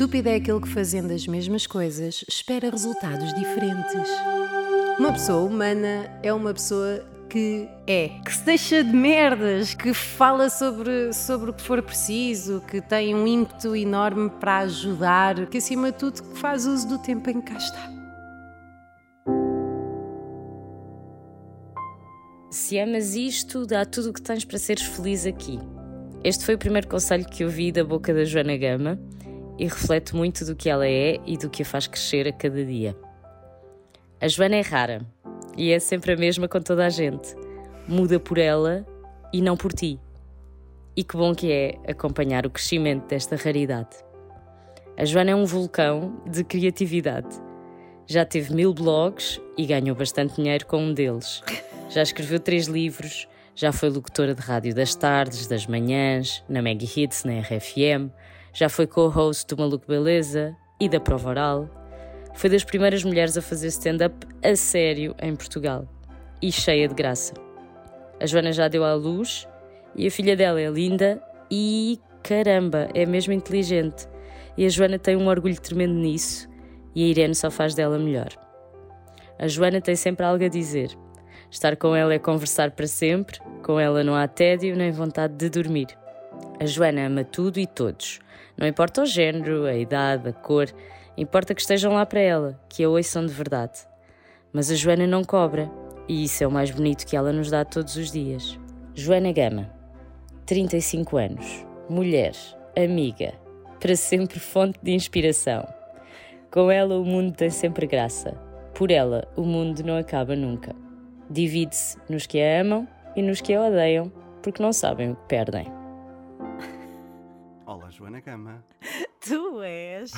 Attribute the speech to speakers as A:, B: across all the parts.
A: Estúpido é aquele que, fazendo as mesmas coisas, espera resultados diferentes. Uma pessoa humana é uma pessoa que é, que se deixa de merdas, que fala sobre, sobre o que for preciso, que tem um ímpeto enorme para ajudar, que acima de tudo faz uso do tempo em que cá está.
B: Se amas isto, dá tudo o que tens para seres feliz aqui. Este foi o primeiro conselho que eu vi da boca da Joana Gama e reflete muito do que ela é e do que a faz crescer a cada dia. A Joana é rara e é sempre a mesma com toda a gente. Muda por ela e não por ti. E que bom que é acompanhar o crescimento desta raridade. A Joana é um vulcão de criatividade. Já teve mil blogs e ganhou bastante dinheiro com um deles. Já escreveu três livros, já foi locutora de rádio das tardes, das manhãs, na Maggie Hits, na RFM, já foi co-host do Maluco Beleza e da Prova Oral. Foi das primeiras mulheres a fazer stand-up a sério em Portugal e cheia de graça. A Joana já deu à luz e a filha dela é linda e caramba, é mesmo inteligente. E a Joana tem um orgulho tremendo nisso e a Irene só faz dela melhor. A Joana tem sempre algo a dizer. Estar com ela é conversar para sempre, com ela não há tédio nem vontade de dormir. A Joana ama tudo e todos. Não importa o género, a idade, a cor, importa que estejam lá para ela, que a ouçam de verdade. Mas a Joana não cobra, e isso é o mais bonito que ela nos dá todos os dias. Joana Gama, 35 anos, mulher, amiga, para sempre fonte de inspiração. Com ela o mundo tem sempre graça. Por ela o mundo não acaba nunca. Divide-se nos que a amam e nos que a odeiam, porque não sabem o que perdem.
C: Olá, Joana Gama.
A: Tu és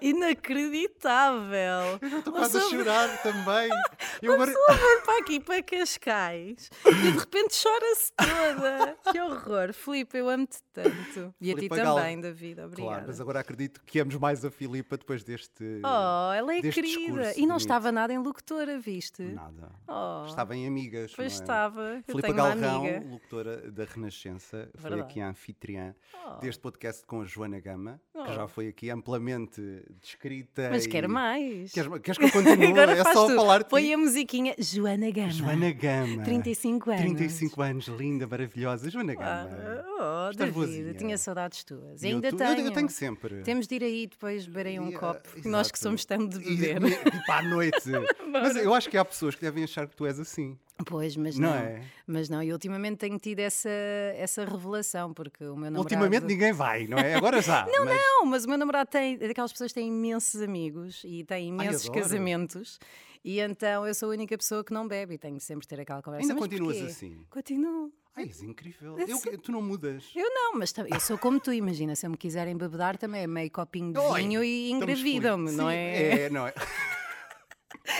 A: inacreditável.
C: Eu já estou quase a chorar também. Eu
A: Uma pessoa vem para aqui, para Cascais, e de repente chora-se toda. Que horror. Filipe, eu amo-te tanto. E a ti
C: Gal-
A: também, David. Obrigada.
C: Claro, mas agora acredito que amos mais a Filipa depois deste.
A: Oh, ela é querida. E não estava nada em locutora, viste?
C: Nada.
A: Oh,
C: Estava em amigas.
A: Pois
C: é?
A: estava.
C: Filipa Galrão, locutora da Renascença, foi
A: Verdade.
C: aqui a anfitriã
A: Oh.
C: deste podcast com a Joana Gama,
A: Oh.
C: que já foi aqui amplamente descrita.
A: Mas
C: e-
A: quero mais.
C: Queres, queres que eu continue?
A: Agora
C: é só
A: tu.
C: falar.
A: Põe a musiquinha Joana Gama.
C: Joana Gama.
A: 35 anos.
C: 35 anos, linda, maravilhosa. Joana Gama.
A: Ah, oh,
C: Estás
A: Eu tinha saudades tuas. E ainda
C: tu-
A: tenho.
C: Eu, eu tenho sempre.
A: Temos de ir aí depois beberem um
C: E, ah,
A: copo. Nós que somos tão de beber.
C: e- Tipo à noite. Mas eu acho que há pessoas que devem achar que tu és assim.
A: Pois, mas
C: Não
A: não.
C: é?
A: Mas não, e ultimamente tenho tido essa, essa revelação, porque o meu namorado...
C: Ultimamente ninguém vai, não é? Agora já.
A: Não,
C: mas...
A: não, mas o meu namorado tem, daquelas pessoas têm imensos amigos e tem imensos
C: adoro.
A: casamentos. E então eu sou a única pessoa que não bebe e tenho de sempre ter aquela conversa.
C: Ainda
A: Mas
C: continuas
A: porquê?
C: assim?
A: Continuo.
C: Ai, és incrível. Eu- tu não mudas.
A: Eu não, mas eu sou como tu, imagina, se eu me quiserem bebedar também é meio copinho de
C: Oi,
A: vinho e engravidam-me, não é?
C: É, não é?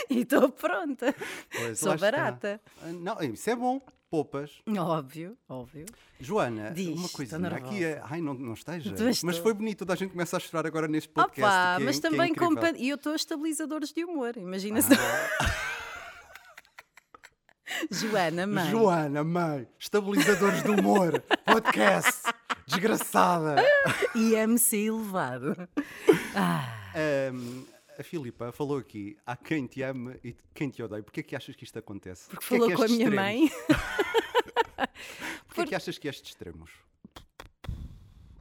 A: E estou pronta.
C: Pois,
A: Sou
C: está.
A: barata.
C: Ah, Não, isso é bom. Poupas.
A: Óbvio, óbvio.
C: Joana,
A: Diz,
C: uma coisinha aqui é. Ai, não, não esteja. Mas foi bonito, toda a gente começa a chorar agora neste podcast.
A: Opa,
C: é-
A: mas
C: é
A: também com
C: incrível.
A: pan- E eu estou a estabilizadores de humor, imagina se. Joana, mãe.
C: Joana, mãe, estabilizadores do humor, podcast, desgraçada.
A: IMC elevado. Ah,
C: Ahm, a Filipa falou aqui: há quem te ame e quem te odeia. Porquê é que achas que isto acontece?
A: porque
C: Porquê é
A: falou
C: que
A: com a minha
C: extremos?
A: mãe.
C: Porquê é que achas que estes extremos?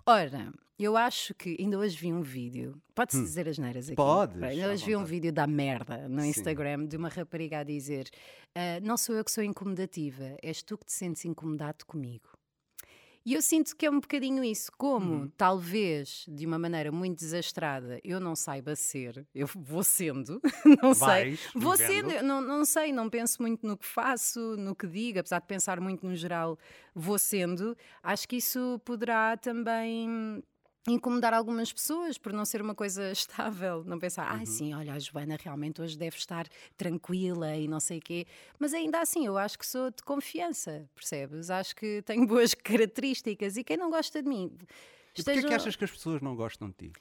A: Ora, eu acho que ainda hoje vi um vídeo. Pode-se dizer as neiras aqui?
C: Hum. Podes,
A: Ainda hoje vi um vídeo da merda no
C: Sim.
A: Instagram de uma rapariga a dizer: "Ah, Não sou eu que sou incomodativa, és tu que te sentes incomodado comigo. E eu sinto que é um bocadinho isso, como
C: Uhum.
A: talvez de uma maneira muito desastrada eu não saiba ser, eu vou sendo, não
C: Vais
A: sei, vou sendo, não, não sei, não penso muito no que faço, no que digo, apesar de pensar muito no geral, vou sendo. Acho que isso poderá também incomodar algumas pessoas por não ser uma coisa estável, não pensar,
C: Uhum.
A: ah, sim, olha, a Joana realmente hoje deve estar tranquila e não sei o quê, mas ainda assim eu acho que sou de confiança, percebes? Acho que tenho boas características e quem não gosta de mim.
C: E porquê é que
A: esteja-
C: achas que as pessoas não gostam de ti?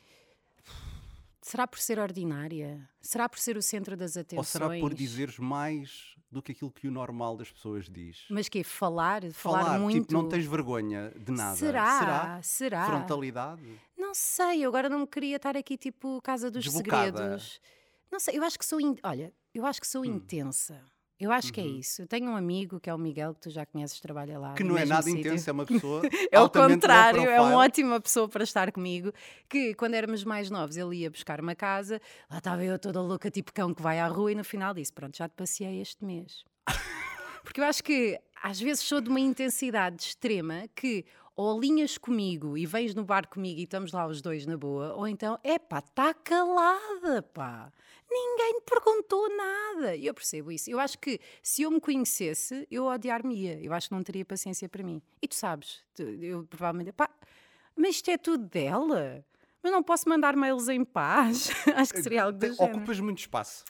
A: Será por ser ordinária? Será por ser o centro das
C: Ou
A: atenções?
C: será por dizeres mais do que aquilo que o normal das pessoas diz?
A: Mas que falar, falar, muito.
C: tipo, não tens vergonha de nada.
A: Será?
C: Será?
A: Será?
C: Frontalidade?
A: Não sei, eu agora não me queria estar aqui tipo Casa dos
C: Desbocada.
A: Segredos. Não sei, eu acho que sou. in- Olha, eu acho que
C: Hum.
A: sou intensa. Eu acho
C: Uhum.
A: que é isso. Eu tenho um amigo que é o Miguel, que tu já conheces, trabalha lá.
C: Que não é nada
A: sítio.
C: intenso, é uma pessoa.
A: É o contrário, é uma ótima pessoa para estar comigo. Que quando éramos mais novos, ele ia buscar uma casa, lá estava eu toda louca, tipo cão que vai à rua, e no final disse: Pronto, já te passeei este mês. Porque eu acho que às vezes sou de uma intensidade extrema que ou alinhas comigo e vens no bar comigo e estamos lá os dois na boa, ou então, é pá, está calada, pá. Ninguém te perguntou nada. E eu percebo isso. Eu acho que se eu me conhecesse, eu odiar-me-ia. Eu acho que não teria paciência para mim. E tu sabes, eu provavelmente, pá, mas isto é tudo dela. Mas não posso mandar mails em paz. acho que seria algo género.
C: Ocupas muito espaço.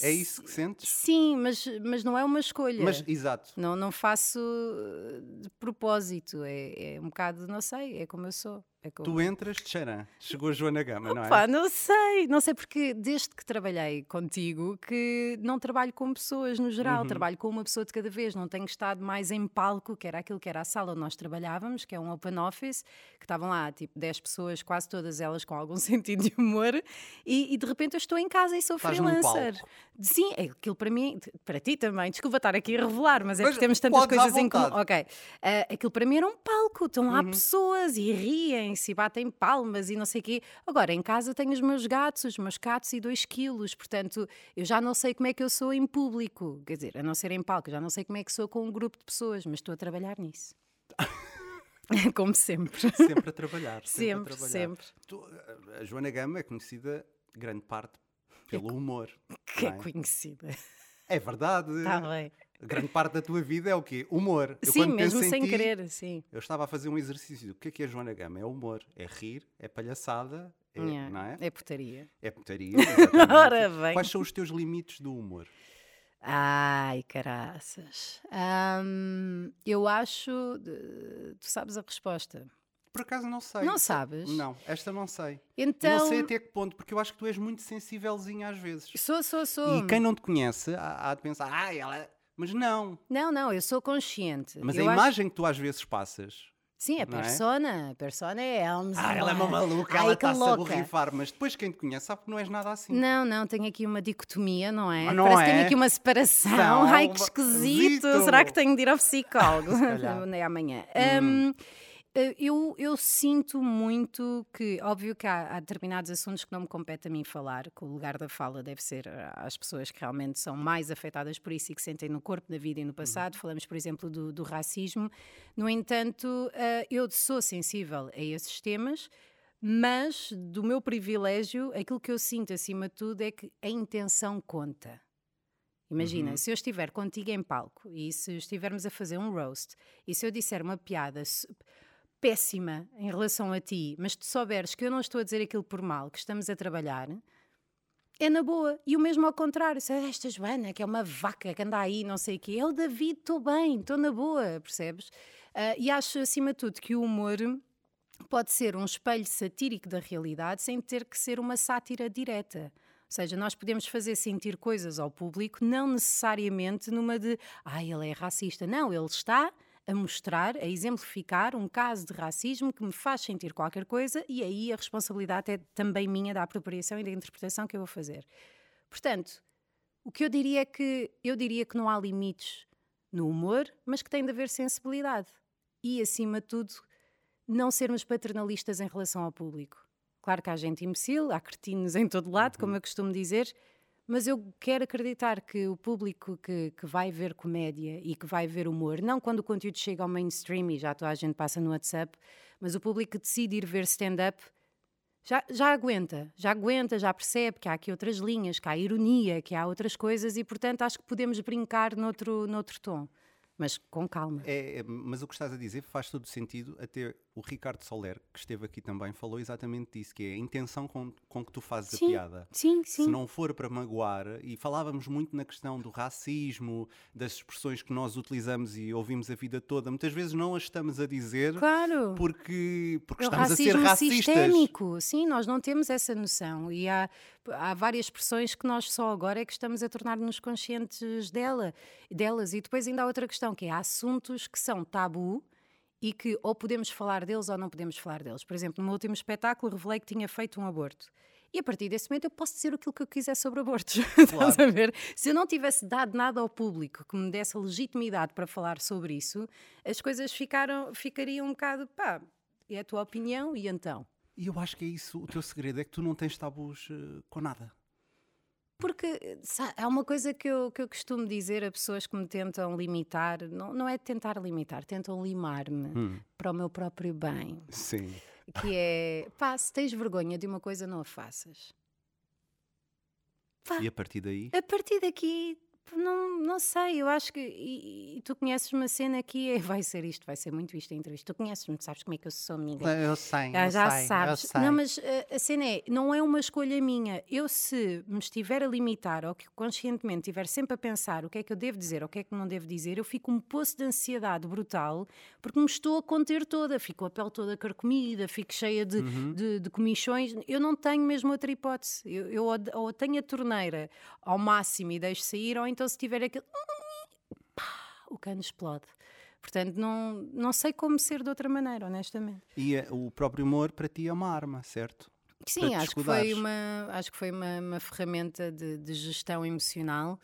C: É isso que sentes?
A: Sim, mas, mas não é uma escolha.
C: Mas, exato.
A: Não, não faço uh, de propósito. É, é um bocado, não sei, é como eu sou. É como...
C: Tu entras de xarã. Chegou a Joana Gama, não é?
A: Não sei, não sei porque desde que trabalhei contigo que não trabalho com pessoas no geral,
C: Uhum.
A: trabalho com uma pessoa de cada vez, não tenho estado mais em palco, que era aquilo que era a sala onde nós trabalhávamos, que é um open office, que estavam lá tipo 10 pessoas, quase todas elas com algum sentido de humor, e, e de repente eu estou em casa e sou
C: Estás
A: freelancer. Sim, é aquilo para mim, para ti também, desculpa estar aqui a revelar, mas é
C: Mas
A: porque temos tantas coisas em comum. Ok, Ah, aquilo para mim era um palco, estão
C: Uhum.
A: lá pessoas e riem-se e batem palmas e não sei o quê. Agora, em casa tenho os meus gatos, os meus gatos e dois quilos, portanto, eu já não sei como é que eu sou em público, quer dizer, a não ser em palco, eu já não sei como é que sou com um grupo de pessoas, mas estou a trabalhar nisso. Como sempre.
C: Sempre a trabalhar. Sempre, a
A: Sempre,
C: trabalhar.
A: sempre.
C: Tu, a Joana Gama é conhecida, grande parte, pelo humor.
A: Que é
C: é?
A: conhecida.
C: É verdade.
A: Está bem.
C: Grande parte da tua vida é o quê? Humor. Eu,
A: Sim,
C: quando
A: mesmo
C: penso em
A: sem
C: ti,
A: querer, sim.
C: Eu estava a fazer um exercício. O que é que é Joana Gama? É humor. É rir, é palhaçada, é,
A: Yeah,
C: não é?
A: É putaria.
C: É putaria.
A: Ora bem.
C: Quais são os teus limites do humor?
A: Ai, caraças. Eu acho. Tu sabes a resposta.
C: Por acaso não sei.
A: Não sabes?
C: Não, esta não sei.
A: Então.
C: Não sei até que ponto, porque eu acho que tu és muito sensívelzinha às vezes.
A: Sou, sou, sou.
C: E quem não te conhece há, há de pensar, ah, ela. Mas não.
A: Não, não, eu sou consciente.
C: Mas
A: eu
C: a
A: acho-
C: imagem que tu às vezes passas.
A: Sim, a
C: é?
A: persona. A persona é Elms.
C: Ah, ela é uma maluca,
A: Ai,
C: ela
A: que
C: está-se a borrifar. Mas depois quem te conhece sabe que não és nada assim.
A: Não, não, tenho aqui uma dicotomia, não é?
C: Ah, não
A: Parece que
C: é?
A: tenho aqui uma separação.
C: Não,
A: Ai, que
C: uma-
A: esquisito.
C: esquisito.
A: Será que tenho de ir ao psicólogo? Nem amanhã.
C: Hum.
A: Eh, eu, eu sinto muito que, óbvio que há, há determinados assuntos que não me compete a mim falar, que o lugar da fala deve ser ah, às pessoas que realmente são mais afetadas por isso e que sentem no corpo, na vida e no passado. Falamos, por exemplo, do, do racismo. No entanto, ah, eu sou sensível a esses temas, mas do meu privilégio, aquilo que eu sinto acima de tudo é que a intenção conta. Imagina, se eu estiver contigo em palco e se estivermos a fazer um roast e se eu disser uma piada péssima em relação a ti, mas tu souberes que eu não estou a dizer aquilo por mal, que estamos a trabalhar, é na boa. E o mesmo ao contrário. Se "Ah, esta Joana, que é uma vaca que anda aí, não sei o quê, é o David, estou bem, estou na boa, percebes? Ah, e acho, acima de tudo, que o humor pode ser um espelho satírico da realidade sem ter que ser uma sátira direta. Ou seja, nós podemos fazer sentir coisas ao público, não necessariamente numa de ah, ele é racista. Não, ele está a mostrar, a exemplificar um caso de racismo que me faz sentir qualquer coisa e aí a responsabilidade é também minha da apropriação e da interpretação que eu vou fazer. Portanto, o que eu diria é que eu diria que não há limites no humor, mas que tem de haver sensibilidade. E, acima de tudo, não sermos paternalistas em relação ao público. Claro que há gente imbecil, há cretinos em todo lado, como eu costumo dizer, mas eu quero acreditar que o público que, que vai ver comédia e que vai ver humor, não quando o conteúdo chega ao mainstream e já toda a gente passa no WhatsApp, mas o público que decide ir ver stand-up já, já aguenta, já aguenta, já percebe que há aqui outras linhas, que há ironia, que há outras coisas e, portanto, acho que podemos brincar noutro, noutro tom, mas com calma.
C: É, é, mas o que estás a dizer faz todo sentido. Até o Ricardo Soler, que esteve aqui também, falou exatamente disso, que é a intenção com, com que tu fazes a
A: Sim,
C: piada.
A: Sim, sim.
C: Se não for para magoar, e falávamos muito na questão do racismo, das expressões que nós utilizamos e ouvimos a vida toda, muitas vezes não as estamos a dizer
A: Claro.
C: porque, porque
A: É
C: estamos a ser
A: racismo
C: racistas.
A: sistémico. Sim, nós não temos essa noção. E há, há várias expressões que nós só agora é que estamos a tornar-nos conscientes dela, delas. E depois ainda há outra questão, que é há assuntos que são tabu e que ou podemos falar deles ou não podemos falar deles. Por exemplo, no meu último espetáculo revelei que tinha feito um aborto. E a partir desse momento eu posso dizer aquilo que eu quiser sobre abortos. Claro. Estás a ver? Se eu não tivesse dado nada ao público que me desse a legitimidade para falar sobre isso, as coisas ficaram, ficariam um bocado, pá, é a tua opinião e então?
C: E eu acho que é isso, o teu segredo é que tu não tens tabus uh, com nada.
A: Porque sabe, há uma coisa que eu, que eu costumo dizer a pessoas que me tentam limitar, não, não é tentar limitar, tentam limar-me hum. para o meu próprio bem.
C: Sim.
A: Que é, pá, se tens vergonha de uma coisa, não a faças.
C: Pá, e a partir daí?
A: A partir daqui não, não sei, eu acho que. E, e, tu conheces uma cena que é, vai ser isto, vai ser muito isto a entrevista. Tu conheces-me, sabes como é que eu sou, amiga?
C: Eu sei.
A: Já,
C: eu
A: já
C: sei,
A: sabes.
C: Sei.
A: Não, mas a, eh, a, cena é, não é uma escolha minha. Eu, se me estiver a limitar ou que conscientemente estiver sempre a pensar o que é que eu devo dizer ou o que é que não devo dizer, eu fico um poço de ansiedade brutal porque me estou a conter toda. Fico a pele toda carcomida, fico cheia de, uhum. de, de comichões. Eu não tenho mesmo outra hipótese. Eu, eu ou, ou tenho a torneira ao máximo e deixo sair, ou então se tiver aquele o cano explode. Portanto, não, não sei como ser de outra maneira, honestamente.
C: E eh, o próprio humor para ti é uma arma, certo?
A: Sim, acho que, foi uma, acho que foi uma, uma ferramenta de, de, gestão emocional.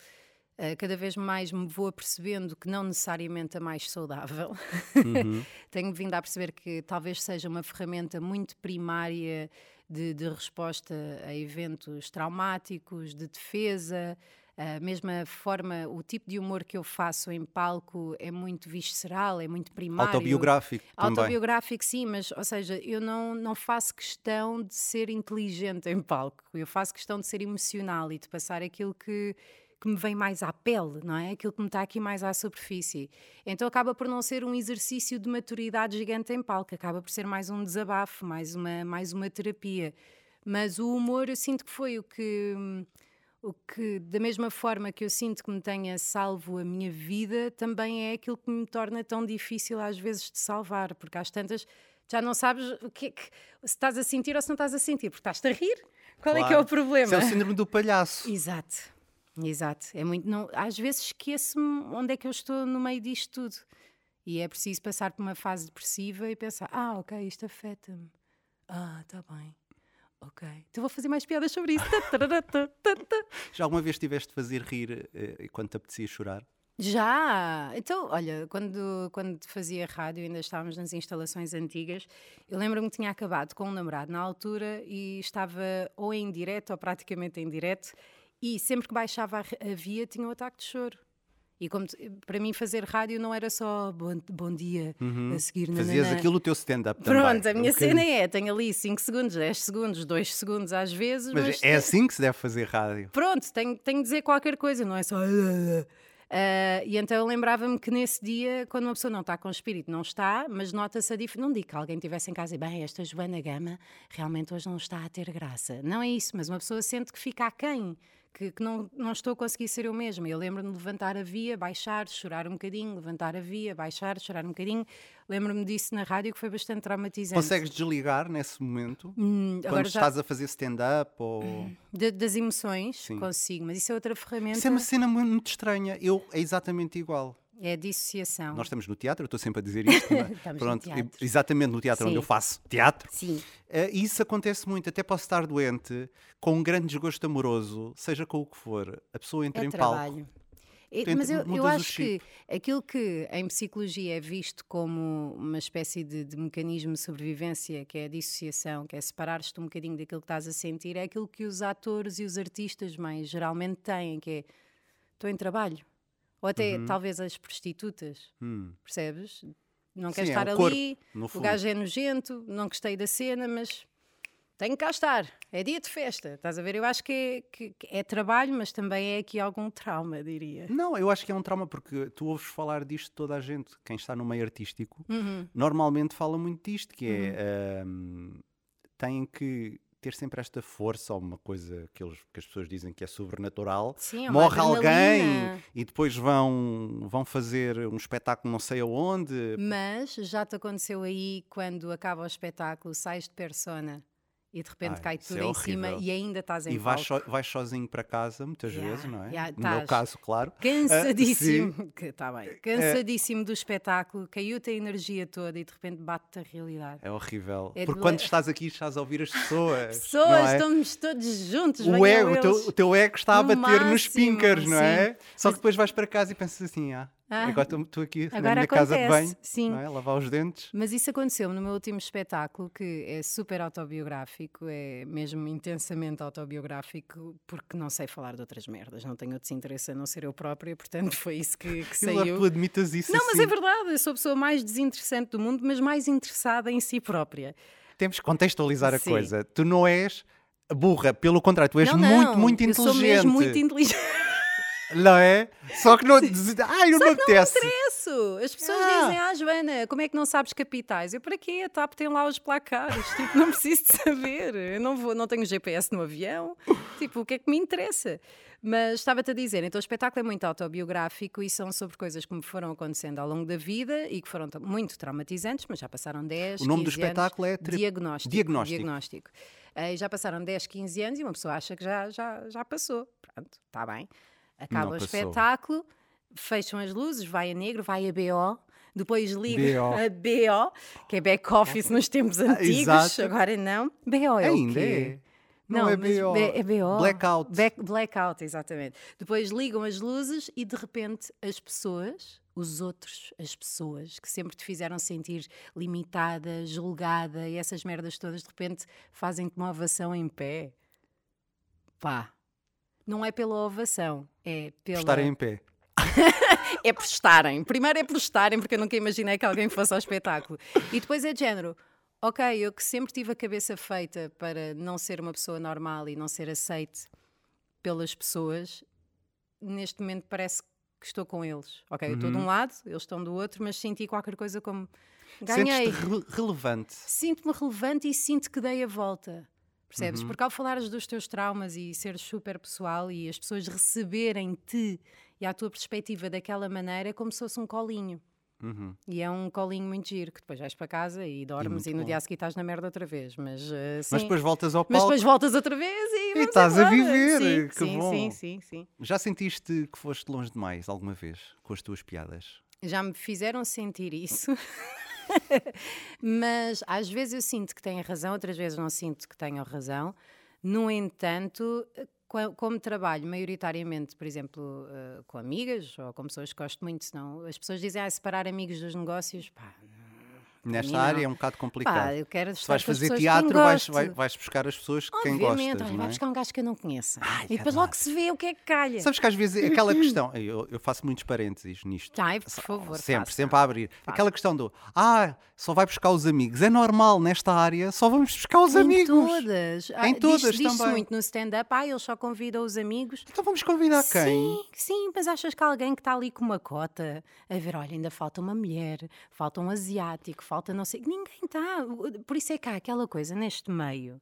A: Uh, cada vez mais me vou apercebendo que não necessariamente a mais saudável. Uhum. Tenho vindo a perceber que talvez seja uma ferramenta muito primária de, de resposta a eventos traumáticos, de defesa. A mesma forma, o tipo de humor que eu faço em palco é muito visceral, é muito primário.
C: Autobiográfico também.
A: Autobiográfico, sim, mas, ou seja, eu não, não faço questão de ser inteligente em palco. Eu faço questão de ser emocional e de passar aquilo que, que me vem mais à pele, não é? Aquilo que me está aqui mais à superfície. Então acaba por não ser um exercício de maturidade gigante em palco, acaba por ser mais um desabafo, mais uma, mais uma terapia. Mas o humor eu sinto que foi o que o que, da mesma forma que eu sinto que me tenha salvo a minha vida, também é aquilo que me torna tão difícil às vezes de salvar, porque às tantas já não sabes o que, é que se estás a sentir ou se não estás a sentir, porque estás-te a rir. Qual claro. é que é o problema? Isso
C: é o síndrome do palhaço.
A: Exato, exato. É muito, não, às vezes esqueço-me onde é que eu estou no meio disto tudo. E é preciso passar por uma fase depressiva e pensar: ah, ok, isto afeta-me. Ah, está bem. Ok, então vou fazer mais piadas sobre isso.
C: Já alguma vez tiveste de fazer rir eh, quando te apetecia chorar?
A: Já! Então, olha, quando, quando fazia rádio, ainda estávamos nas instalações antigas, eu lembro-me que tinha acabado com um namorado na altura e estava ou em direto ou praticamente em direto, e sempre que baixava a via tinha um ataque de choro. E como para mim fazer rádio não era só bom, bom dia uhum. a seguir
C: na Fazias aquilo o teu stand-up também.
A: Pronto, a minha um cena é, tenho ali 5 segundos, 10 segundos, 2 segundos às vezes.
C: Mas, mas, é assim que se deve fazer rádio.
A: Pronto, tenho, tenho de dizer qualquer coisa, não é só. Uh, e então eu lembrava-me que nesse dia, quando uma pessoa não está com espírito, não está, mas nota-se a diferença. Não digo que alguém estivesse em casa e, bem, esta Joana Gama realmente hoje não está a ter graça. Não é isso, mas uma pessoa sente que fica aquém que, que não, não estou a conseguir ser eu mesma. Eu lembro-me de levantar a via, baixar, chorar um bocadinho, levantar a via, baixar, chorar um bocadinho. Lembro-me disso na rádio que foi bastante traumatizante.
C: Consegues desligar nesse momento? Hum, quando já... estás a fazer stand-up ou...
A: De, das emoções, Sim. consigo, mas isso é outra ferramenta.
C: Isso é uma cena muito estranha. Eu é exatamente igual.
A: É dissociação.
C: Nós estamos no teatro, eu estou sempre a dizer isto. É? Pronto, no exatamente no teatro Sim. onde eu faço teatro.
A: Sim.
C: Uh, e isso acontece muito. Até posso estar doente, com um grande desgosto amoroso, seja com o que for. A pessoa entra
A: é
C: em
A: trabalho.
C: palco.
A: É, mas eu, eu acho que aquilo que em psicologia é visto como uma espécie de, de, mecanismo de sobrevivência, que é a dissociação, que é separar-te um bocadinho daquilo que estás a sentir, é aquilo que os atores e os artistas mais geralmente têm, que é estou em trabalho ou até uhum. talvez as prostitutas, hum. percebes? Não quer estar é ali, corpo, o gajo é nojento, não gostei da cena, mas tenho que cá estar. É dia de festa, estás a ver? Eu acho que é, que é, trabalho, mas também é aqui algum trauma, diria.
C: Não, eu acho que é um trauma porque tu ouves falar disto toda a gente, quem está no meio artístico, uhum. normalmente fala muito disto, que é uhum. um, têm que ter sempre esta força, ou uma coisa que, eles, que as pessoas dizem que é sobrenatural.
A: Sim, é
C: Morre alguém e depois vão, vão fazer um espetáculo não sei aonde.
A: Mas já te aconteceu aí quando acaba o espetáculo, sais de persona e de repente
C: Ai,
A: cai
C: isso
A: tudo
C: é
A: em cima
C: horrível.
A: e ainda estás em
C: E vais, so- vais sozinho para casa, muitas
A: Yeah,
C: vezes, não é?
A: yeah,
C: no meu caso, claro.
A: Cansadíssimo, que tá bem, cansadíssimo do espetáculo, caiu-te a energia toda e de repente bate-te a realidade.
C: É horrível.
A: É
C: Porque
A: de-
C: quando estás aqui, estás a ouvir as pessoas.
A: Pessoas,
C: não é?
A: estamos todos juntos,
C: o ego, o teu, o teu ego está a bater nos
A: máximo,
C: pinkers, não é?
A: sim.
C: Só
A: Mas-
C: que depois vais para casa e pensas assim, ah,
A: Ah,
C: agora estou- aqui na
A: agora
C: minha casa de
A: acontece,
C: banho,
A: sim.
C: é? lavar os dentes.
A: Mas isso aconteceu-me no meu último espetáculo, que é super autobiográfico, é mesmo intensamente autobiográfico, porque não sei falar de outras merdas, não tenho outros interesses a não ser eu própria, portanto foi isso que, que
C: Eu
A: saiu.
C: tu admitas isso
A: Não, mas
C: assim.
A: é verdade, eu sou a pessoa mais desinteressante do mundo, mas mais interessada em si própria.
C: Temos que contextualizar a
A: Sim.
C: coisa. Tu não és burra, pelo contrário, tu és
A: não,
C: muito,
A: não,
C: muito
A: eu
C: inteligente.
A: sou mesmo muito inteligente.
C: Não é? Só que não. Ai, não me apetece.
A: Isso! As pessoas
C: Ah.
A: dizem, ah, Joana, como é que não sabes capitais? Eu, para quê? A TAP tem lá os placares. tipo, não preciso de saber. Eu não, vou, não tenho GPS no avião. Tipo, o que é que me interessa? Mas estava-te a dizer, então o espetáculo é muito autobiográfico e são sobre coisas que me foram acontecendo ao longo da vida e que foram muito traumatizantes, mas já passaram 10,
C: O nome do
A: 15 anos.
C: espetáculo é Tri-
A: Diagnóstico.
C: Diagnóstico.
A: Diagnóstico. Eh, já passaram 10, 15 anos e uma pessoa acha que já, já, já passou. Pronto, está bem. Acaba
C: Não
A: o espetáculo, fecham as luzes, vai a negro, vai a BO, depois liga a BO, que é back-office nos tempos antigos,
C: exato.
A: agora não. BO é o
C: Ainda
A: quê?
C: é. Não, é
A: mas
C: BO.
A: B- É BO.
C: Blackout.
A: Back- blackout, exatamente. Depois ligam as luzes e de repente as pessoas, os outros, as pessoas que sempre te fizeram sentir limitada, julgada e essas merdas todas, de repente fazem-te uma ovação em pé. Pá. Não é pela ovação, é pela.
C: Estar em pé.
A: É por estarem. Primeiro é por estarem, porque eu nunca imaginei que alguém fosse ao espetáculo. E depois é de género. Ok, eu que sempre tive a cabeça feita para não ser uma pessoa normal e não ser aceite pelas pessoas, neste momento parece que estou com eles. Ok, eu estou de um lado, eles estão do outro, mas senti qualquer coisa como. Ganhei.
C: Sentes-te re- relevante.
A: Sinto-me relevante e sinto que dei a volta. Percebes? Porque ao falares dos teus traumas e seres super pessoal e as pessoas receberem-te e a tua perspectiva daquela maneira é como se fosse um colinho.
C: Uhum.
A: E é um colinho muito giro, que depois vais para casa e dormes
C: muito
A: e, no
C: bom.
A: dia a seguir estás na merda outra vez. Mas, uh.
C: Mas depois voltas ao
A: Mas
C: palco.
A: depois voltas outra vez e, vamos
C: estás a
A: embora.
C: viver,
A: Sim,
C: que
A: sim,
C: bom.
A: sim, sim, sim.
C: Já sentiste que foste longe demais alguma vez com as tuas piadas?
A: Já me fizeram sentir isso. Mas às vezes eu sinto que tenho razão, outras vezes não sinto que tenho razão. No entanto, co- como trabalho maioritariamente, por exemplo, eh, com amigas ou com pessoas que gosto muito, senão as pessoas dizem ah, separar amigos dos negócios, pá,
C: Nesta
A: mim
C: área
A: não.
C: é um bocado complicado.
A: pá eu quero
C: Se vais fazer teatro, vais,
A: gosto.
C: vai- vais buscar as pessoas que quem
A: Obviamente,
C: gostas. não
A: vai
C: é?
A: buscar um gajo que eu não conheça.
C: Ai,
A: e depois logo se vê o que é que calha.
C: Sabes que às vezes aquela questão, eu, eu faço muitos parênteses nisto.
A: Ai, por favor,
C: Sempre,
A: faça.
C: sempre a abrir. Aquela questão do ah, só vai buscar os amigos. É normal nesta área, só vamos buscar os
A: em
C: amigos.
A: todas. Ah,
C: Em
A: diz-
C: todas
A: Diz-se
C: também.
A: muito no stand-up, ah, eles só convidam os amigos.
C: Então vamos convidar quem?
A: Sim, sim, mas achas que alguém que está ali com uma cota a ver, olha, ainda falta uma mulher, falta um asiático, falta não sei. Ninguém está. Por isso é que há aquela coisa neste meio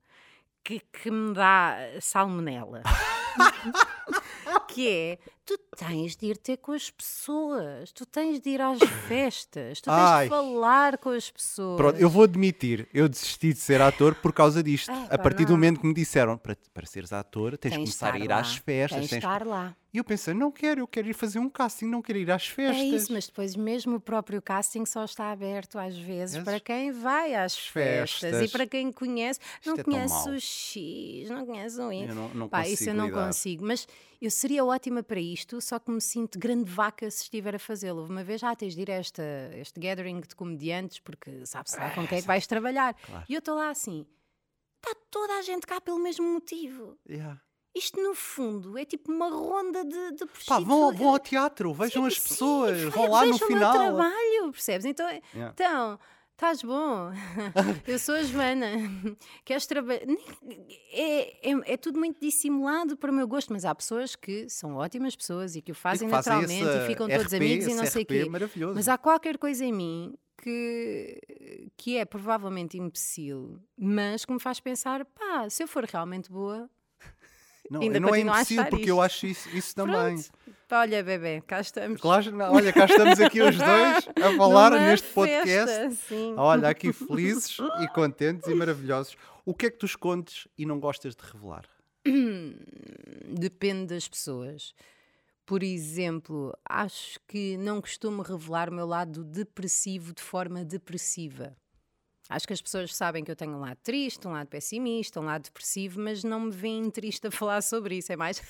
A: que, que me dá salmonela. que é, tu tens de ir ter com as pessoas, tu tens de ir às festas, tu tens
C: Ai.
A: de falar com as pessoas.
C: Pronto, eu vou admitir, eu desisti de ser ator por causa disto.
A: Ah,
C: a partir do
A: não.
C: momento que me disseram para, para seres ator, tens, de começar a ir
A: lá,
C: às festas.
A: Tens de
C: tens-
A: estar lá.
C: E eu pensei, não quero, eu quero ir fazer um casting, não quero ir às festas.
A: É isso, mas depois mesmo o próprio casting só está aberto às vezes para quem vai às festas, e
C: festas.
A: para quem conhece. Não
C: é
A: conhece o X, não conhece o Y.
C: Eu não, não
A: Pá,
C: consigo
A: isso eu não consigo, mas eu seria ótima para isto, só que me sinto grande vaca se estiver a fazê-lo. Houve Uma vez, ah, tens de ir a esta, este gathering de comediantes, porque sabe-se lá com quem é que vais trabalhar. E eu estou lá assim, está toda a gente cá pelo mesmo motivo.
C: Yeah.
A: Isto, no fundo, é tipo uma ronda de, de
C: Pá, vão, vão ao teatro, vejam as
A: Sim,
C: pessoas,
A: ve-
C: vão lá no
A: vejam
C: final.
A: o meu trabalho, percebes? Então,
C: Yeah.
A: então estás bom. Eu sou a Joana. Queres trabalhar? É, é, é tudo muito dissimulado para o meu gosto, mas há pessoas que são ótimas pessoas e que o fazem
C: E que fazem
A: naturalmente e ficam todos
C: RP,
A: amigos e não sei o quê. Mas há qualquer coisa em mim que, que é provavelmente imbecil, mas que me faz pensar: pá, se eu for realmente boa,
C: Não,
A: ainda
C: não é impossível, porque eu
A: isto.
C: acho isso, isso também.
A: Pronto, Olha, bebê, cá estamos.
C: Claro, olha, cá estamos aqui os dois a falar
A: Numa
C: neste podcast.
A: festa, sim.
C: Olha, aqui felizes e contentes e maravilhosos. O que é que tu escondes e não gostas de revelar?
A: Depende das pessoas. Por exemplo, acho que não costumo revelar o meu lado depressivo de forma depressiva. Acho que as pessoas sabem que eu tenho um lado triste, um lado pessimista, um lado depressivo, mas não me veem triste a falar sobre isso. É mais.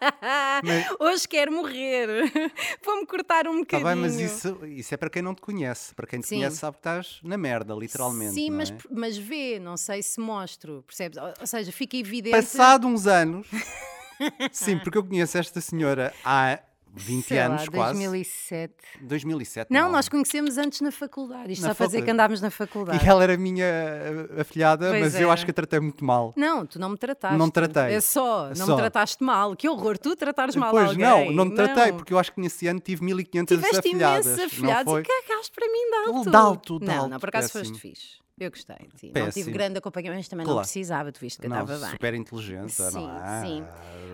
A: Hoje quero morrer. Vou-me cortar um
C: Tá
A: bocadinho.
C: bem, mas isso, isso é para quem não te conhece. Para quem te
A: Sim.
C: conhece sabe que estás na merda, literalmente.
A: Sim, mas,
C: é?
A: mas vê, não sei se mostro, percebes? Ou, ou seja, fica evidente.
C: Passado uns anos. Sim, porque eu conheço esta senhora há 20
A: sei lá,
C: anos quase.
A: 2007.
C: 2007.
A: Não, nós conhecemos antes na faculdade. Isto
C: Na
A: só para dizer
C: facu-
A: que andámos na faculdade.
C: E ela era minha eh, afilhada,
A: Pois
C: mas eu
A: era.
C: acho que a tratei muito mal.
A: Não, tu não me trataste.
C: Não te tratei.
A: É só, não
C: Só.
A: me trataste mal. Que horror, tu tratares mal
C: Pois
A: alguém.
C: não, não te tratei, porque eu acho que nesse ano tive 1500
A: Tiveste
C: afilhadas.
A: imensos
C: não
A: afilhados e cagaste para mim de alto.
C: De alto, de
A: Não, não, por acaso
C: péssimo.
A: foste fixe. Eu gostei. de ti. Não
C: Péssimo.
A: tive grande acompanhamento, mas também não
C: Claro.
A: precisava. Tu viste que eu
C: Não,
A: estava bem.
C: super inteligente,
A: Sim,
C: não é?
A: sim.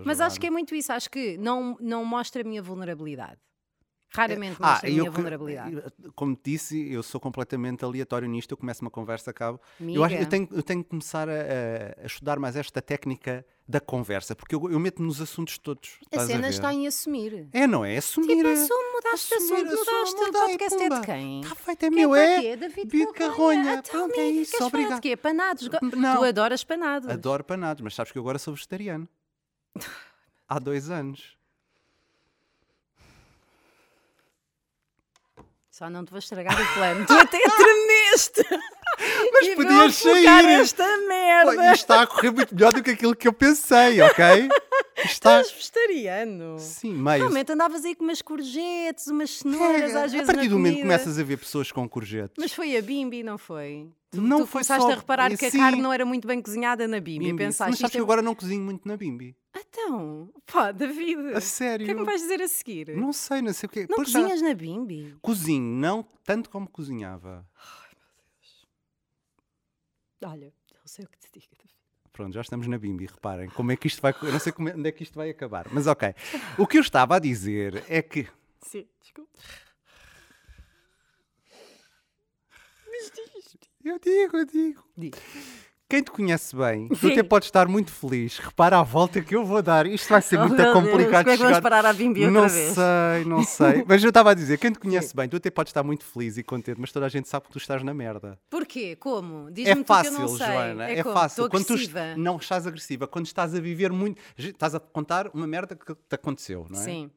A: Mas acho que é muito isso. Acho que não, não mostra a minha vulnerabilidade. Raramente
C: Ah,
A: mostra a minha
C: eu,
A: vulnerabilidade.
C: como te disse, eu sou completamente aleatório nisto. Eu começo uma conversa, acabo. Eu, acho, eu, tenho, eu tenho que começar a, a- a estudar mais esta técnica da conversa, porque eu, eu meto-me nos assuntos todos.
A: A cena
C: ver?
A: está em assumir.
C: É, não é? Assumir.
A: Tipo,
C: é-
A: assume, mudaste
C: assumir,
A: assunto, mudaste. O
C: mudei,
A: podcast é de quem?
C: Está feito, é
A: Que
C: meu,
A: para
C: é.
A: quê? David
C: Bico
A: Carronha. Então,
C: Pronto, é isso, obrigado.
A: de quê? Panados?
C: Não.
A: Tu adoras panados.
C: Adoro panados, mas sabes que eu agora sou vegetariano. Há dois anos.
A: Só não te vou estragar o plano. tu até tremeste.
C: Mas
A: E
C: podias sair.
A: esta
C: Pô,
A: merda.
C: Isto está a correr muito melhor do que aquilo que eu pensei, ok? Está...
A: Estás vegetariano.
C: Sim, meio.
A: Realmente andavas aí com umas courgettes, umas cenouras,
C: É,
A: às vezes
C: a partir do momento que começas a ver pessoas com courgettes.
A: Mas foi a Bimbi, não foi? Tu,
C: Não
A: tu
C: foi
A: começaste
C: só-
A: a reparar que a
C: sim.
A: carne não era muito bem cozinhada na Bimbi.
C: Bimbi.
A: Pensaste,
C: Mas sabes que
A: é...
C: eu agora não cozinho muito na Bimbi.
A: Então, pá, David,
C: A
A: o
C: sério.
A: que é que me vais dizer a seguir?
C: Não sei, não sei o quê.
A: Não
C: Pois já-
A: cozinhas na Bimbi?
C: Cozinho, não tanto como cozinhava.
A: Olha, não sei o que te digo. David.
C: Pronto, já estamos na Bimbi, reparem. Como é que isto vai. Eu não sei como é- onde é que isto vai acabar. Mas ok. O que eu estava a dizer é que.
A: Sim, desculpa.
C: Eu digo, eu digo.
A: Diz.
C: Quem te conhece bem, tu
A: Sim.
C: até podes estar muito feliz. Repara a volta que eu vou dar. Isto vai ser
A: Oh,
C: muito
A: meu Deus,
C: complicado
A: como é que vamos parar à Bimbi outra
C: não
A: vez?
C: sei, não sei. Mas eu estava a dizer, quem te conhece bem, tu até podes estar muito feliz e contente, mas toda a gente sabe que tu estás na merda.
A: Porquê? Como?
C: É
A: Diz-me tu que eu
C: fácil,
A: não sei.
C: Joana, é,
A: como?
C: fácil.
A: Estou
C: Quando tu
A: agressiva.
C: est- não estás agressiva, quando estás a viver muito, estás a contar uma merda que te aconteceu, não é?
A: Sim.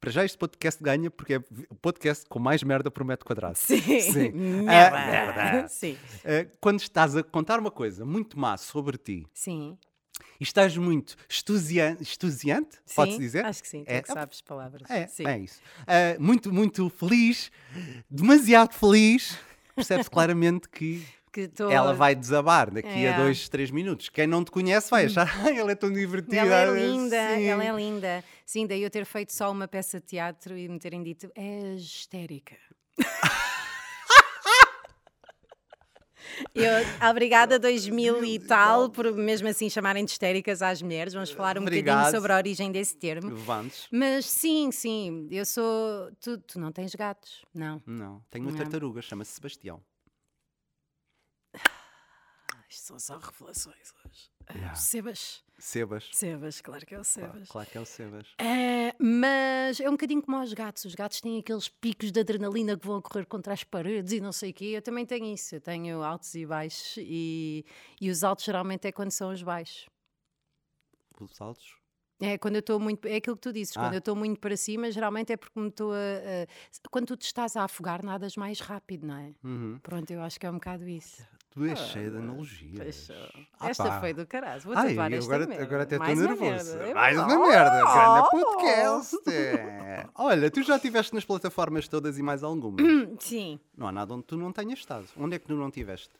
C: Para já este podcast ganha porque é o podcast com mais merda por metro quadrado.
A: Sim.
C: Sim.
A: Merda.
C: Ah, merda.
A: Sim.
C: Eh, quando estás a contar uma coisa muito má sobre ti
A: Sim.
C: e estás muito pode-se
A: Sim,
C: dizer?
A: Acho que sim, tu
C: É,
A: é que sabes palavras.
C: É,
A: sim.
C: é isso. Ah, muito, muito feliz, demasiado feliz. Percebe-se claramente que
A: Que tô-
C: ela vai desabar daqui
A: É.
C: a dois, três minutos. Quem não te conhece vai achar, "Ai, ela é tão divertida.
A: Ela é linda,
C: Sim.
A: ela é linda. Sim, daí eu ter feito só uma peça de teatro e me terem dito é histérica. Eu, obrigada 2000 e tal por mesmo assim chamarem de histéricas às mulheres. Vamos falar um
C: Obrigado.
A: bocadinho sobre a origem desse termo.
C: Levantes.
A: Mas sim, sim, eu sou. Tu, tu não tens gatos? Não.
C: Não, tenho uma
A: Não.
C: tartaruga, chama-se Sebastião.
A: Ah, isto são só revelações hoje. Ah,
C: Yeah.
A: Sebas.
C: Sebas.
A: Sebas, claro que é o
C: Claro,
A: Sebas.
C: claro que é o Sebas.
A: É, mas é um bocadinho como aos gatos. Os gatos têm aqueles picos de adrenalina que vão a correr contra as paredes e não sei o quê. Eu também tenho isso. Eu tenho altos e baixos e, e os altos geralmente é quando são os baixos.
C: Os altos.
A: É quando eu estou muito. É aquilo que tu dizes.
C: Ah.
A: Quando eu estou muito para cima, geralmente é porque me estou a, a- Quando tu te estás a afogar, nadas mais rápido, não é?
C: Uhum.
A: Pronto, eu acho que é um bocado isso.
C: Tu és cheio de analogias. Ah,
A: esta
C: pá.
A: foi do caralho. Vou
C: Ai, agora,
A: merda.
C: agora até estou nervoso.
A: merda.
C: Mais
A: Oh!
C: uma merda. Grande podcast. É. Olha, tu já estiveste nas plataformas todas e mais algumas.
A: Sim.
C: Não há nada onde tu não tenhas estado. Onde é que tu não estiveste?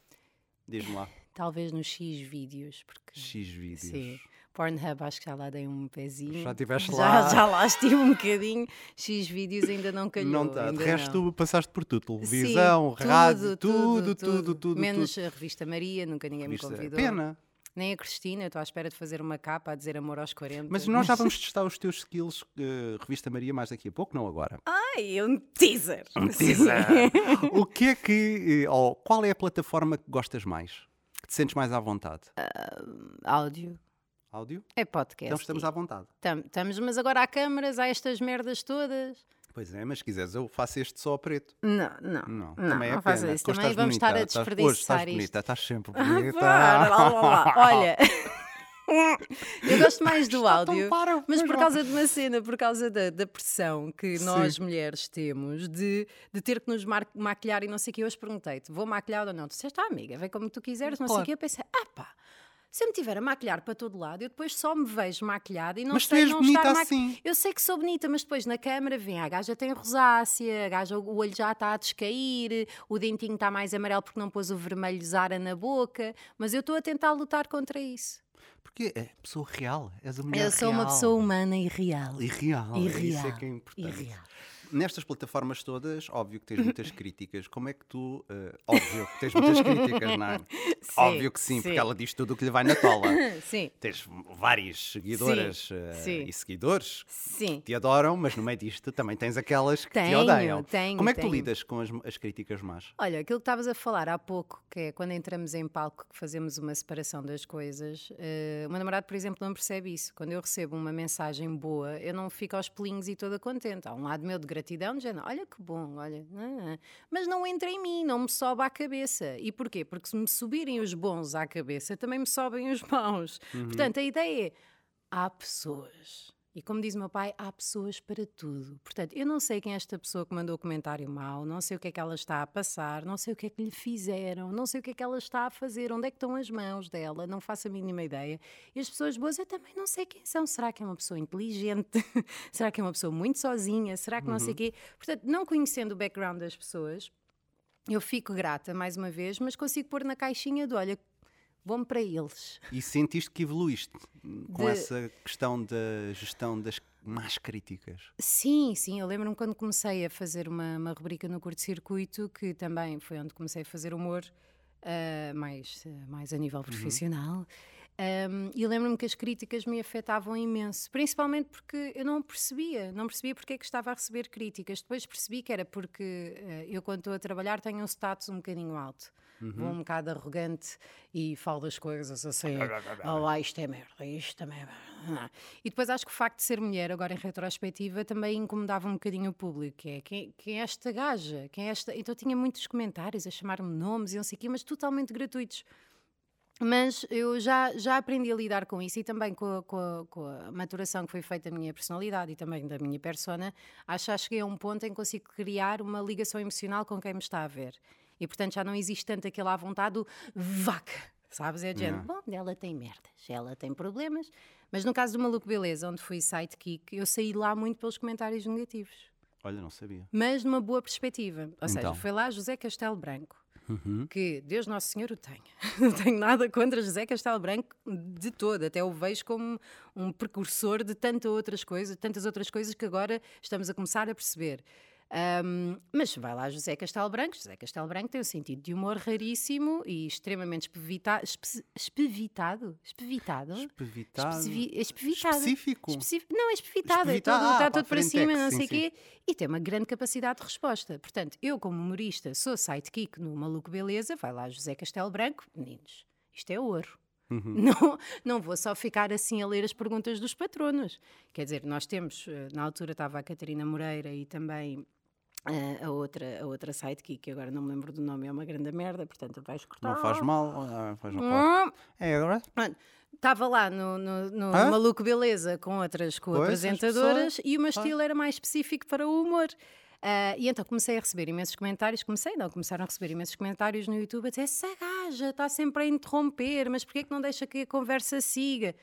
C: Diz-me lá.
A: Talvez nos X vídeos, porque.
C: X vídeos.
A: Sim. Pornhub, acho que já lá dei um pezinho.
C: Já estiveste
A: já,
C: lá.
A: Já lá estive um bocadinho. X vídeos ainda não calhou.
C: Não tá. De resto,
A: não.
C: passaste por tudo.
A: Sim,
C: Televisão, rádio, tudo, tudo, tudo, tudo.
A: Menos a revista Maria, nunca ninguém me convidou.
C: Pena.
A: nem a Cristina, estou à espera de fazer uma capa a dizer amor aos 40.
C: Mas nós já vamos testar os teus skills, uh, Revista Maria, mais daqui a pouco, não agora.
A: Ai, um teaser!
C: Um teaser! o que é que, ou qual é a plataforma que gostas mais? Que te sentes mais à vontade?
A: Uh, áudio.
C: Áudio?
A: É podcast.
C: Então estamos à vontade.
A: Estamos, mas agora há câmaras, há estas merdas todas.
C: Pois é, mas se quiseres eu faço este só a preto.
A: Não, não.
C: Não,
A: não
C: também é
A: não
C: pena.
A: isso. Também vamos
C: bonita.
A: estar a
C: Estás-
A: desperdiçar
C: hoje estás
A: isto.
C: bonita, estás sempre
A: Ah,
C: bonita.
A: para, lá, lá, lá. Olha, eu gosto mais do áudio,
C: para,
A: mas por causa de uma cena, por causa da, da pressão que
C: Sim.
A: nós mulheres temos de, de ter que nos maquilhar e não sei o que. Eu hoje perguntei-te, vou maquilhar ou não? Tu disseste, ah, amiga, vem como tu quiseres, não sei o
C: Claro.
A: que. Eu pensei, ah pá, se eu me tiver a maquilhar para todo lado, eu depois só me vejo maquilhada e não
C: Mas tu
A: sei
C: és
A: não
C: bonita
A: estar maqui-
C: assim.
A: Eu sei que sou bonita, mas depois na câmara vem a gaja tem rosácea, a gaja o olho já está a descair, o dentinho está mais amarelo porque não pôs o vermelho Zara na boca, mas eu estou a tentar lutar contra isso.
C: Porque é pessoa real, és a mulher
A: eu sou uma
C: real.
A: pessoa humana e real.
C: E real,
A: E
C: é isso é
A: real,
C: que é importante.
A: real.
C: Nestas plataformas todas, óbvio que tens muitas críticas. Como é que tu. eh, óbvio que tens muitas críticas, não é?
A: Sim,
C: óbvio que sim,
A: sim.
C: porque ela diz tudo o que lhe vai na tola.
A: Sim,
C: tens várias seguidoras
A: Sim, sim.
C: e seguidores
A: sim.
C: que te adoram, mas no meio disto também tens aquelas que te
A: Tenho,
C: odeiam.
A: tenho,
C: Como é que tu
A: tenho.
C: lidas com as, as críticas más?
A: Olha, aquilo que estavas a falar há pouco, que é quando entramos em palco que fazemos uma separação das coisas, eh, o meu namorado, por exemplo, não percebe isso. Quando eu recebo uma mensagem boa, eu não fico aos pelinhos e toda contente. Há um lado meu de gratidão, dizendo, olha que bom, olha. ah, ah." Mas não entra em mim, não me sobe à cabeça. E porquê? Porque se me subirem os bons à cabeça, também me sobem os maus. Portanto, a ideia é, há pessoas. E como diz o meu pai, há pessoas para tudo. Portanto, eu não sei quem é esta pessoa que mandou o comentário mau, não sei o que é que ela está a passar, não sei o que é que lhe fizeram, não sei o que é que ela está a fazer, onde é que estão as mãos dela, não faço a mínima ideia. E as pessoas boas eu também não sei quem são. Será que é uma pessoa inteligente? Será que é uma pessoa muito sozinha? Será que não sei o quê? Portanto, não conhecendo o background das pessoas, eu fico grata mais uma vez, mas consigo pôr na caixinha de olha, bom para eles.
C: E sentiste que evoluíste com
A: De-
C: essa questão da gestão das más críticas?
A: Sim, sim, eu lembro-me quando comecei a fazer uma, uma rubrica no curto-circuito, que também foi onde comecei a fazer humor, ah, mais, ah, mais a nível profissional. Um, e lembro-me que as críticas me afetavam imenso, principalmente porque eu não percebia, não percebia porque é que estava a receber críticas. Depois percebi que era porque eh, eu, quando estou a trabalhar, tenho um status um bocadinho alto. Vou um bocado arrogante e falo das coisas assim: oh, lá, isto é merda, isto também é merda. E depois acho que o facto de ser mulher, agora em retrospectiva, também incomodava um bocadinho o público. Que é quem, quem é esta gaja? Quem é esta? Então tinha muitos comentários a chamar-me nomes e não sei o quê, mas totalmente gratuitos. Mas eu já, já aprendi a lidar com isso e também com a, com, a, com a maturação que foi feita da minha personalidade e também da minha persona, acho que cheguei a um ponto em que consigo criar uma ligação emocional com quem me está a ver. E portanto já não existe tanto aquele à vontade do vaca, sabes? É de género, bom, ela tem merdas, ela tem problemas. Mas no caso do Maluco Beleza, onde fui sidekick, eu saí lá muito pelos comentários negativos.
C: Olha, não sabia.
A: Mas numa boa perspectiva. Ou seja,
C: Então.
A: foi lá José Castelo Branco
C: Uhum.
A: que Deus Nosso Senhor o tenha. Não tenho nada contra José Castelo Branco de todo, até o vejo como um precursor de tantas outras coisas, tantas outras coisas que agora estamos a começar a perceber. Ahm, mas vai lá José Castelo Branco, José Castelo Branco tem um sentido de humor raríssimo e extremamente espevita, espe- espevitado, espevitado,
C: Espevitado.
A: Espevitado.
C: Específico.
A: Não, é espevitado, é
C: Espevitado,
A: todo,
C: ah,
A: está todo para cima,
C: é
A: não sei o quê, e tem uma grande capacidade de resposta. Portanto, eu, como humorista, sou sidekick no Maluco Beleza, vai lá José Castelo Branco, meninos, isto é ouro. Não, não vou só ficar assim a ler as perguntas dos patronos. Quer dizer, nós temos, eh, na altura estava a Catarina Moreira e também a outra, a outra sidekick, que agora não me lembro do nome, é uma grande merda, portanto vais cortar.
C: Não faz mal. ah, faz mal.
A: Hum,
C: É agora?
A: Estava lá no, no, no? Maluco Beleza com outras co-apresentadoras e o meu
C: Ah.
A: estilo era mais específico para o humor. Ah, e então comecei a receber imensos comentários, comecei não, começaram a receber imensos comentários no YouTube a dizer essa gaja está sempre a interromper, mas porquê é que não deixa que a conversa siga?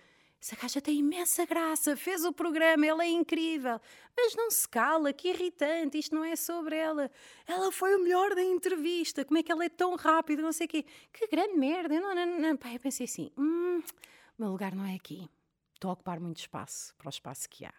A: Essa gaja tem imensa graça, fez o programa, ela é incrível, mas não se cala, que irritante, isto não é sobre ela. Ela foi o melhor da entrevista, como é que ela é tão rápida, não sei o quê. Que grande merda, não, não, não. Pá, eu pensei assim, hum, meu lugar não é aqui. Estou a ocupar muito espaço para o espaço que há.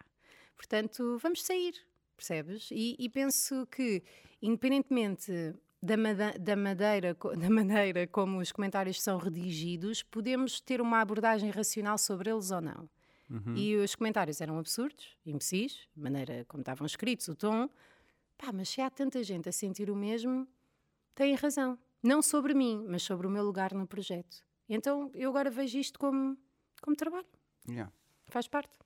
A: Portanto, vamos sair, percebes? E, e penso que, independentemente da, da, madeira, da maneira como os comentários são redigidos, podemos ter uma abordagem racional sobre eles ou não. Uhum. E os comentários eram absurdos, imbecis, a maneira como estavam escritos, o tom. Pá, mas se há tanta gente a sentir o mesmo, têm razão. Não sobre mim, mas sobre o meu lugar no projeto. Então eu agora vejo isto como, como trabalho.
C: Yeah.
A: Faz parte.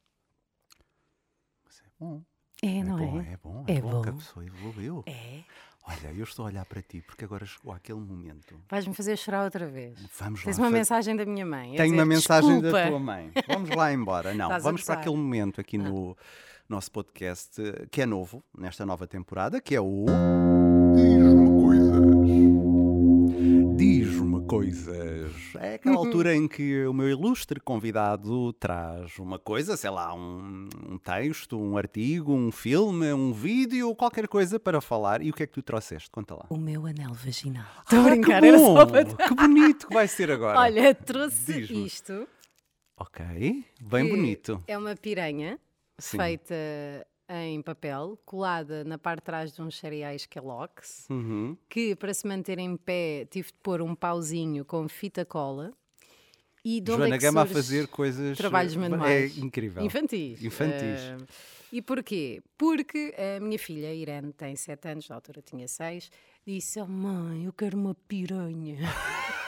C: Mas é bom.
A: É, é não
C: bom,
A: é?
C: É bom, é,
A: é
C: bom,
A: bom
C: que a pessoa evoluiu.
A: É.
C: Olha, eu estou a olhar para ti porque agora chegou aquele momento.
A: Vais-me fazer chorar outra vez.
C: Vamos
A: Tens
C: lá.
A: uma mensagem da minha mãe.
C: Tenho
A: dizer,
C: uma mensagem
A: Desculpa.
C: da tua mãe. Vamos lá embora. Não,
A: Estás
C: vamos para aquele momento aqui no nosso podcast eh, que é novo, nesta nova temporada, que é o. coisas. É aquela altura em que o meu ilustre convidado traz uma coisa, sei lá, um, um texto, um artigo, um filme, um vídeo, qualquer coisa para falar. E o que é que tu trouxeste? Conta lá.
A: O meu anel vaginal. Estou a
C: Ah,
A: brincar,
C: que
A: era
C: bom!
A: só para.
C: Que bonito que vai ser agora.
A: Olha, trouxe isto.
C: Ok, bem
A: que
C: bonito.
A: É uma piranha
C: Sim.
A: feita em papel, colada na parte de trás de uns cereais Kellogg's,
C: Uhum.
A: que para se manter em pé tive de pôr um pauzinho com fita cola. E de onde
C: Joana
A: é
C: Gama a fazer coisas.
A: trabalhos
C: eh,
A: manuais.
C: É incrível.
A: Infantis.
C: Infantis.
A: Eh, e porquê? Porque a minha filha, a Irene, tem 7 anos, na altura tinha 6, disse: oh, Mãe, eu quero uma piranha.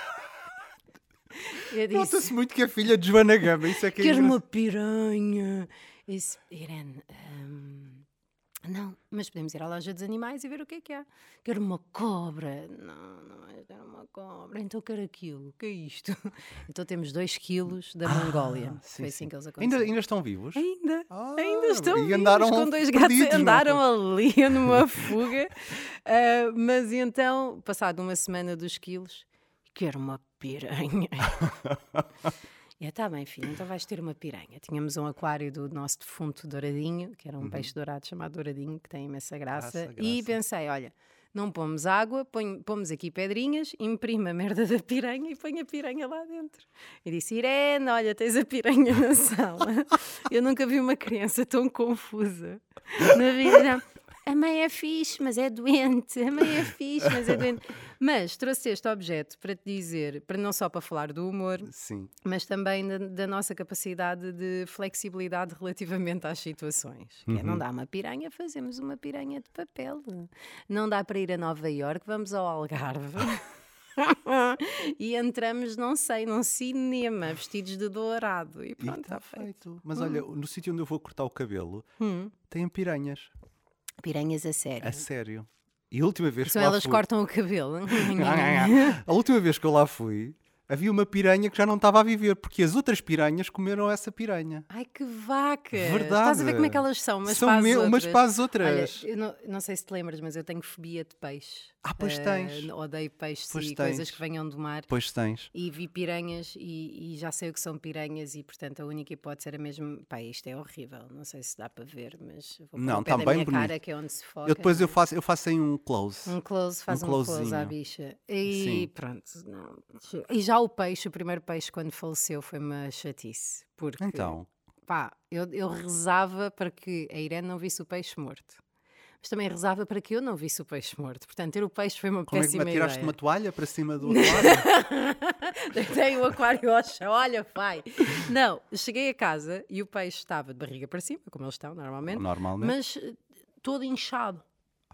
C: Nota-se muito que é filha de Joana Gama, isso é que é
A: Quero uma piranha. Eu disse: Irene, hum, não, mas podemos ir à loja dos animais e ver o que é que há. Quero uma cobra. Não, não é, quero uma cobra. Então quero aquilo. O que é isto? Então temos 2 quilos da Mongólia.
C: Ah, sim,
A: Foi assim
C: sim.
A: que eles
C: Ainda,
A: aconteceram.
C: ainda estão vivos?
A: Ainda,
C: Ah,
A: ainda estão vivos,
C: andaram
A: com dois gatos
C: perdidos, não
A: andaram ali numa fuga. Ah, mas então, passado uma semana dos quilos, quero uma piranha. E está bem, filho, então vais ter uma piranha. Tínhamos um aquário do nosso defunto douradinho, que era um peixe dourado chamado douradinho, que tem imensa graça.
C: Graça,
A: E
C: graça.
A: pensei, olha, não pomos água, põe- pomos aqui pedrinhas, imprime a merda da piranha e põe a piranha lá dentro. E disse, Irene, olha, tens a piranha na sala. Eu nunca vi uma criança tão confusa na vida. A mãe é fixe, mas é doente. A mãe é fixe, mas é doente. Mas trouxe este objeto para te dizer, para não só para falar do humor,
C: Sim.
A: mas também da, da nossa capacidade de flexibilidade relativamente às situações. Que é,
C: Uhum.
A: não dá uma piranha, fazemos uma piranha de papel. Não dá para ir a Nova Iorque, vamos ao Algarve. e entramos, não sei, num cinema, vestidos de dourado. E pronto,
C: está
A: está feito.
C: feito. Mas olha, no sítio onde eu vou cortar o cabelo,
A: Hum.
C: tem piranhas.
A: Piranhas a sério.
C: A sério. E a última vez
A: São
C: que lá
A: elas
C: fui...
A: cortam o cabelo.
C: A última vez que eu lá fui, havia uma piranha que já não estava a viver, porque as outras piranhas comeram essa piranha.
A: Ai que vaca!
C: Verdade.
A: Estás a ver como é que elas são? Umas
C: São
A: para as outras.
C: umas para as outras.
A: Olha, eu não, não sei se te lembras, mas eu tenho fobia de peixe.
C: Ah, pois
A: Eh,
C: tens.
A: odeio peixes
C: Pois
A: e
C: tens.
A: coisas que venham do mar.
C: Pois tens.
A: E vi piranhas e, e já sei o que são piranhas e, portanto, a única hipótese era mesmo... Pá, isto é horrível. Não sei se dá para ver, mas vou pôr
C: Não,
A: pé
C: tá bem
A: minha
C: bonito.
A: cara, que é onde se foca.
C: Eu depois
A: não
C: eu
A: é?
C: faço, eu faço em um close.
A: Um close, faz um, close à bicha. E
C: Sim.
A: pronto. Não. E já o peixe, o primeiro peixe, quando faleceu, foi uma chatice. Porque,
C: Então,
A: pá, eu, eu rezava para que a Irene não visse o peixe morto. Mas também rezava para que eu não visse o peixe morto. Portanto, ter o peixe foi uma
C: como é que
A: péssima
C: me atiraste
A: ideia.
C: uma toalha para cima do aquário?
A: Deitei o aquário ao chão, olha, pai. Não, cheguei a casa e o peixe estava de barriga para cima, como eles estão normalmente,
C: Normalmente.
A: mas eh, todo inchado.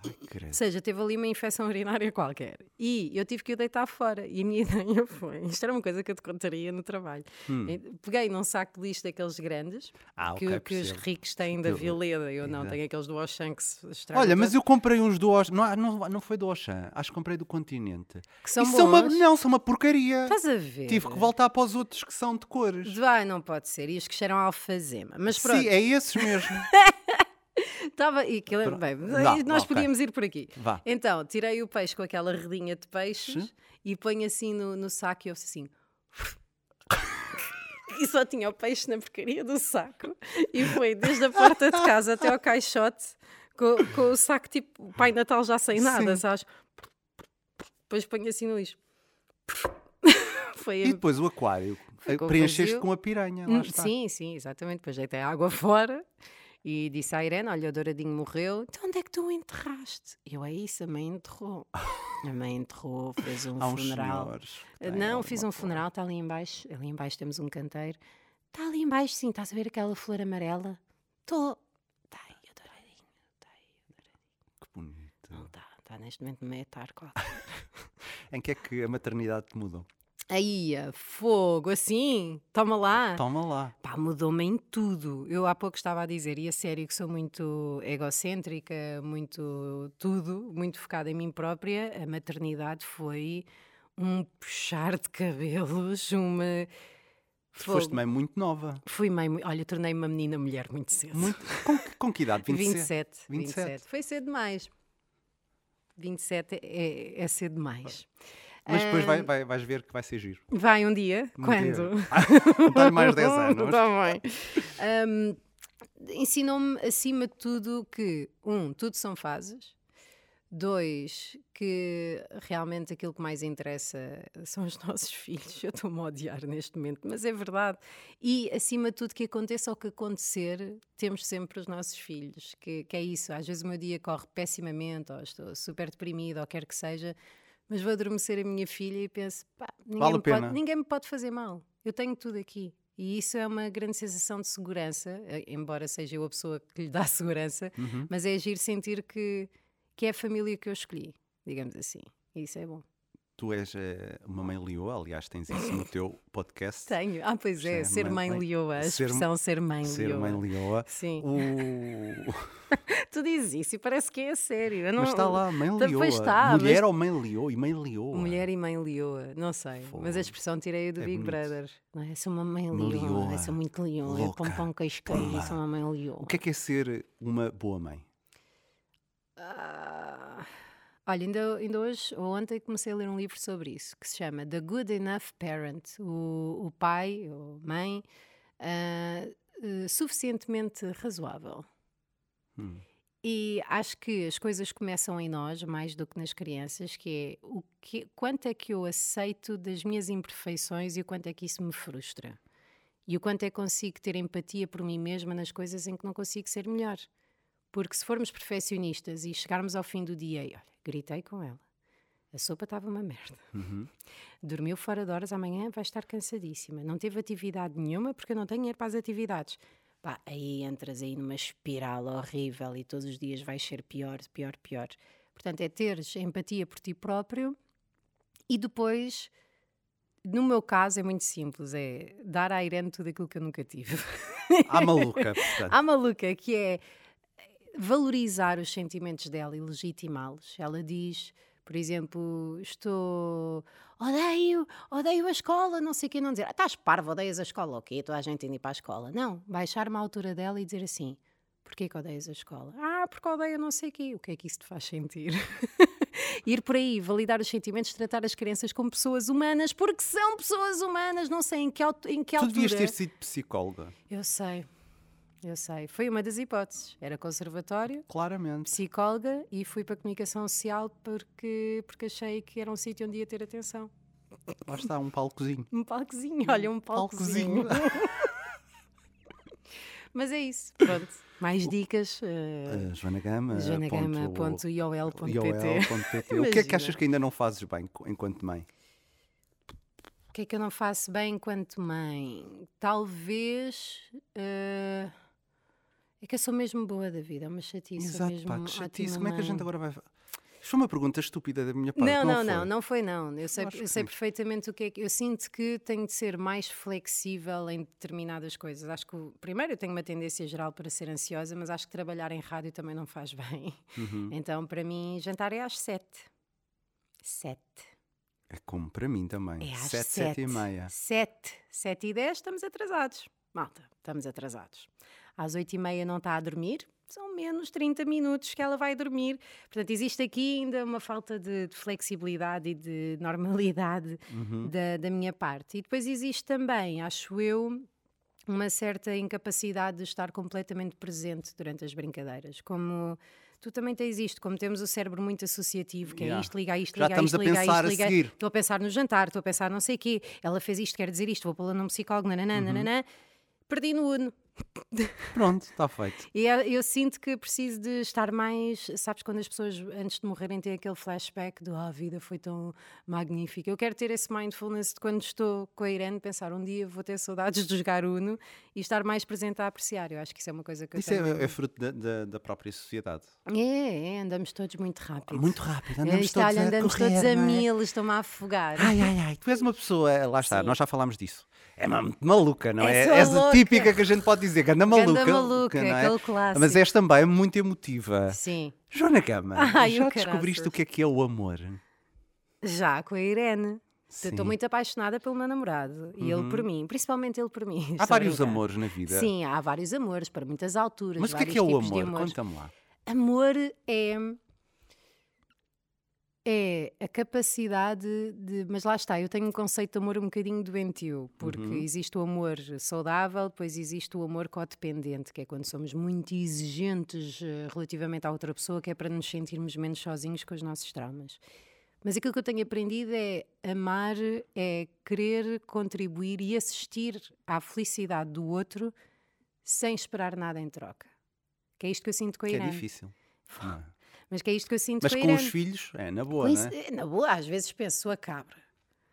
A: Ou seja, teve ali uma infecção urinária qualquer. E eu tive que o deitar fora. E a minha ideia foi: isto era uma coisa que eu te contaria no trabalho. E Peguei num saco de lixo daqueles grandes
C: Hum. Ah,
A: que,
C: ok,
A: que os ricos têm da Vileda. Eu não,
C: Exato.
A: tenho aqueles do Auchan que se estragam.
C: Olha, mas eu comprei uns do Auchan. Não, não, não foi do Auchan, acho que comprei do Continente.
A: que são
C: E
A: bons.
C: são uma, não, são uma porcaria.
A: Estás a ver?
C: Tive que voltar para os outros que são de cores.
A: Vai, não pode ser. E os que cheiram alfazema. Mas pronto,
C: Sim, é esses mesmo.
A: estava. E aquilo,
C: Pronto.
A: bem,
C: Vá,
A: nós
C: ok.
A: podíamos ir por aqui.
C: Vá.
A: Então, tirei o peixe com aquela redinha de peixes e ponho assim no, no saco e eu assim. E só tinha o peixe na porcaria do saco. E foi desde a porta de casa até ao caixote com, com o saco tipo o Pai Natal já sem nada,
C: Sim.
A: sabes? Depois ponho assim no lixo. Foi
C: E
A: a
C: depois o aquário. Preencheste
A: vazio.
C: com a piranha. Lá
A: Hum,
C: está.
A: Sim, sim, exatamente. Depois deitei água fora e disse à Irene: Olha, o Douradinho morreu. Então onde é que tu o enterraste? Eu, é isso, a mãe enterrou. A mãe enterrou, fez um funeral. Não, fiz um funeral, está ali embaixo. Ali embaixo temos um canteiro. Está ali embaixo, sim, estás a ver aquela flor amarela? Estou. Está aí, adoradinho. Está aí,
C: Que bonito.
A: Não está, está neste momento meio tarde, quase.
C: Em que é que a maternidade te mudou?
A: Aí, fogo, assim, toma lá.
C: Toma lá.
A: Pá, mudou-me em tudo. Eu há pouco estava a dizer, e a sério, que sou muito egocêntrica, muito tudo, muito focada em mim própria. A maternidade foi um puxar de cabelos, uma.
C: Foste mãe muito nova.
A: Fui mãe, olha, tornei-me uma menina mulher muito cedo.
C: Muito... Com, que- com que idade? 27?
A: 27, 27.
C: 27.
A: Foi cedo demais. 27 é, é cedo demais.
C: Mas depois
A: Ah,
C: vai, vai- vais ver que vai ser giro.
A: Vai um dia?
C: Um
A: Quando?
C: dia. Dá-lhe mais 10 anos.
A: Tá bem. Hum, Ensinou-me, acima de tudo, que, um, tudo são fases. Dois, que realmente aquilo que mais interessa são os nossos filhos. Eu estou-me a odiar neste momento, mas é verdade. E, acima de tudo, que aconteça o que acontecer, temos sempre os nossos filhos. Que, que é isso. Às vezes o meu dia corre pessimamente, ou estou super deprimida, ou quer que seja, mas vou adormecer a minha filha e penso, pá, ninguém,
C: Vale
A: me pode, ninguém me pode fazer mal. Eu tenho tudo aqui. E isso é uma grande sensação de segurança, eh, embora seja eu a pessoa que lhe dá segurança,
C: Uhum.
A: mas é agir sentir que, que é a família que eu escolhi, digamos assim. E isso é bom.
C: Tu és eh, uma mãe leoa, aliás, tens isso no teu podcast.
A: Tenho. Ah, pois é,
C: É,
A: ser
C: mãe-
A: mãe leoa, a
C: ser-
A: expressão ser mãe
C: Ser
A: leoa.
C: mãe leoa.
A: Sim.
C: O...
A: Tu dizes isso e parece que é a sério. Não...
C: Mas está lá, mãe
A: Tá,
C: leoa.
A: pois está,
C: Mulher
A: mas-
C: ou mãe leoa? E mãe leoa.
A: Mulher e mãe leoa, não sei.
C: Fogo.
A: Mas a expressão tirei do
C: É
A: Big
C: bonito.
A: Brother. Não é? Sou uma mãe leoa,
C: leoa,
A: sou muito leoa,
C: louca,
A: pão pão queijo sou uma mãe leoa.
C: O que é que é ser uma boa mãe?
A: Ah, olha, ainda, ainda hoje ou ontem comecei a ler um livro sobre isso, que se chama The Good Enough Parent, o, o pai ou mãe ah, eh, suficientemente razoável.
C: Hum.
A: E acho que as coisas começam em nós mais do que nas crianças, que é o que, quanto é que eu aceito das minhas imperfeições e o quanto é que isso me frustra. E o quanto é que consigo ter empatia por mim mesma nas coisas em que não consigo ser melhor. Porque se formos perfeccionistas e chegarmos ao fim do dia e, olha, gritei com ela, a sopa estava uma merda.
C: Uhum.
A: Dormiu fora de horas, amanhã vai estar cansadíssima. Não teve atividade nenhuma porque eu não tenho dinheiro para as atividades. Pá, aí entras aí numa espiral horrível e todos os dias vais ser pior, pior, pior. Portanto, é teres empatia por ti próprio e depois, no meu caso, é muito simples: é dar à Irene tudo aquilo que eu nunca tive.
C: À maluca, portanto.
A: À maluca, que é valorizar os sentimentos dela e legitimá-los. Ela diz, por exemplo, estou. Odeio, odeio a escola, não sei o quê, não dizer, "Ah, estás parvo, odeias a escola, ok, toda a gente indo ir para a escola. Não, baixar-me à altura dela e dizer assim, porquê que odeias a escola? Ah, porque odeio não sei o quê. O que é que isso te faz sentir? Ir por aí, validar os sentimentos, tratar as crianças como pessoas humanas, porque são pessoas humanas, não sei em que, em que
C: Tu
A: altura.
C: devias ter sido psicóloga,
A: Eu sei, eu sei. Foi uma das hipóteses. Era conservatório,
C: claramente.
A: psicóloga e fui para a comunicação social porque, porque achei que era um sítio onde ia ter atenção.
C: Lá está, um palcozinho.
A: Um palcozinho, olha, um palcozinho.
C: palcozinho.
A: Mas é isso, pronto. Mais dicas. Uh,
C: Uh, Joana Gama.
A: joanagama.iol.pt
C: iol.pt. O que é que achas que ainda não fazes bem enquanto mãe?
A: O que é que eu não faço bem enquanto mãe? Talvez. uh, é que eu sou mesmo boa da vida, é uma chatice.
C: Exato,
A: mesmo
C: pá, que chatice. Como é que a gente agora vai. Isto foi uma pergunta estúpida da minha parte.
A: Não, não,
C: foi?
A: não, não foi não. Eu sei, eu sei perfeitamente o que é que. Eu sinto que tenho de ser mais flexível em determinadas coisas. Acho que, primeiro, eu tenho uma tendência geral para ser ansiosa, mas acho que trabalhar em rádio também não faz bem.
C: Uhum.
A: Então, para mim, jantar é às sete. Sete.
C: É como para mim também.
A: É às
C: sete,
A: sete.
C: sete e meia.
A: Sete. Sete e dez, estamos atrasados. Malta, estamos atrasados. Às oito e meia não está a dormir, são menos 30 minutos que ela vai dormir. Portanto, existe aqui ainda uma falta de, de flexibilidade e de normalidade
C: Uhum.
A: da, da minha parte. E depois existe também, acho eu, uma certa incapacidade de estar completamente presente durante as brincadeiras. Como tu também tens isto, como temos o cérebro muito associativo, que é
C: Yeah.
A: isto, liga isto,
C: Já
A: liga isto, liga isto, liga
C: seguir.
A: Estou a pensar no jantar, estou a pensar não sei o quê. Ela fez isto, quer dizer isto, vou pô-la num psicólogo, nananã, nananã. Perdi no Uno.
C: Pronto, está feito.
A: E é- eu sinto que preciso de estar mais. Sabes, quando as pessoas antes de morrerem têm aquele flashback do ah, a vida foi tão magnífica. Eu quero ter esse mindfulness de quando estou com a Irene, pensar um dia vou ter saudades de jogar Uno e estar mais presente a apreciar. Eu acho que isso é uma coisa que eu
C: Isso é, é fruto da, da- da própria sociedade.
A: É, é, andamos todos muito rápido.
C: Muito rápido,
A: É,
C: andamos
A: isto, olha,
C: todos a
A: andamos
C: correr,
A: todos a
C: é?
A: mil, estão-me a afogar.
C: Ai, ai, ai, tu és uma pessoa, lá está,
A: Sim.
C: nós já falámos disso. É uma- muito maluca, não é? És a típica que a gente pode dizer, ganda maluca.
A: maluca,
C: não é?
A: aquele clássico.
C: Mas és também muito emotiva.
A: Sim,
C: Joana Gama,
A: Ai,
C: já descobriste o que é que é o amor?
A: já com a Irene.
C: Uhum.
A: Estou muito apaixonada pelo meu namorado e ele por mim, principalmente ele por mim.
C: Há vários
A: brincar.
C: amores na vida.
A: Sim, há vários amores para muitas alturas.
C: Mas o que é que é o amor? Conta-me lá.
A: Amor é. É a capacidade de. Mas lá está, eu tenho um conceito de amor um bocadinho doentio, porque
C: Uhum.
A: existe o amor saudável, depois existe o amor codependente, que é quando somos muito exigentes eh, relativamente à outra pessoa, que é para nos sentirmos menos sozinhos com os nossos traumas. Mas aquilo que eu tenho aprendido é amar, é querer contribuir e assistir à felicidade do outro sem esperar nada em troca. Que é isto que eu sinto com a
C: Que é difícil. não é?
A: Mas que é isto que eu sinto
C: Mas
A: com a
C: com os filhos, é na boa,
A: isso-
C: é?
A: é, Na boa, às vezes penso, sua cabra.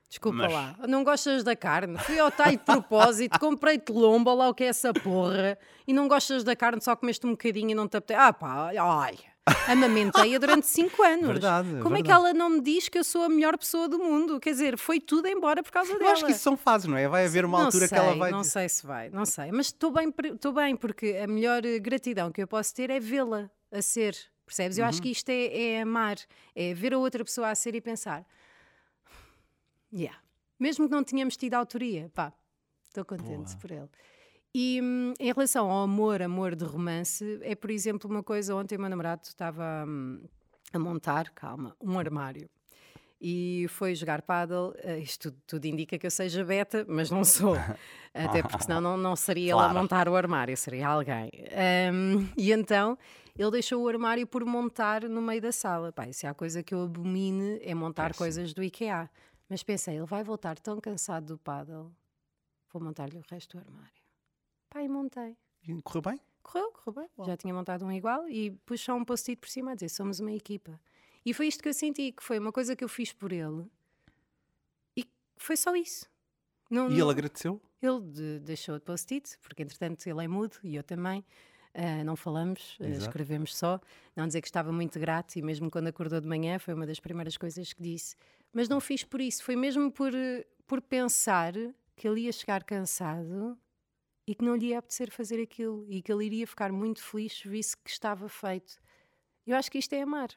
A: Desculpa
C: Mas-
A: lá, não gostas da carne? Fui ao talho de propósito, comprei-te lombo, ou lá o que é essa porra, e não gostas da carne, só comeste um bocadinho e não te apetece. Ah pá, ai, amamentei-a durante 5 anos.
C: Verdade,
A: Como é que
C: verdade.
A: ela não me diz que eu sou a melhor pessoa do mundo? Quer dizer, foi tudo embora por causa
C: Eu
A: dela.
C: acho que isso são fases, não é? Vai haver uma
A: Não
C: altura
A: sei,
C: que ela vai.
A: Não sei se vai, não sei. Mas estou bem, bem, porque a melhor gratidão que eu posso ter é vê-la a ser. Percebes? Eu
C: Uhum.
A: acho que isto é, é amar, é ver a outra pessoa a ser e pensar. Yeah. Mesmo que não tenhamos tido autoria, pá, estou contente
C: Boa.
A: por ele. E hum, em relação ao amor, amor de romance, é por exemplo uma coisa. Ontem o meu namorado estava hum, a montar, calma, um armário e foi jogar paddle. Eh, isto tudo, tudo indica que eu seja beta, mas não sou. Até porque senão não, não seria
C: Claro.
A: montar o armário, seria alguém. Ahm, e então ele deixou o armário por montar no meio da sala. Pá, se há coisa que eu abomine é montar
C: Péssimo.
A: coisas do IKEA. Mas pensei, ele vai voltar tão cansado do paddle, vou montar-lhe o resto do armário. E montei.
C: E Correu bem?
A: Correu, correu bem. Já tinha montado um igual e só um post-it por cima a dizer somos uma equipa. E foi isto que eu senti, que foi uma coisa que eu fiz por ele e foi só isso. Não,
C: E
A: não-
C: ele agradeceu?
A: ele de- deixou de post-it, porque entretanto ele é mudo e eu também. ah, não falamos,
C: Exato.
A: escrevemos só. Não dizer que estava muito grato e mesmo quando acordou de manhã foi uma das primeiras coisas que disse. Mas não fiz por isso, foi mesmo por, por pensar que ele ia chegar cansado e que não lhe ia apetecer fazer aquilo e que ele iria ficar muito feliz se visse que estava feito. Eu acho que isto é amar.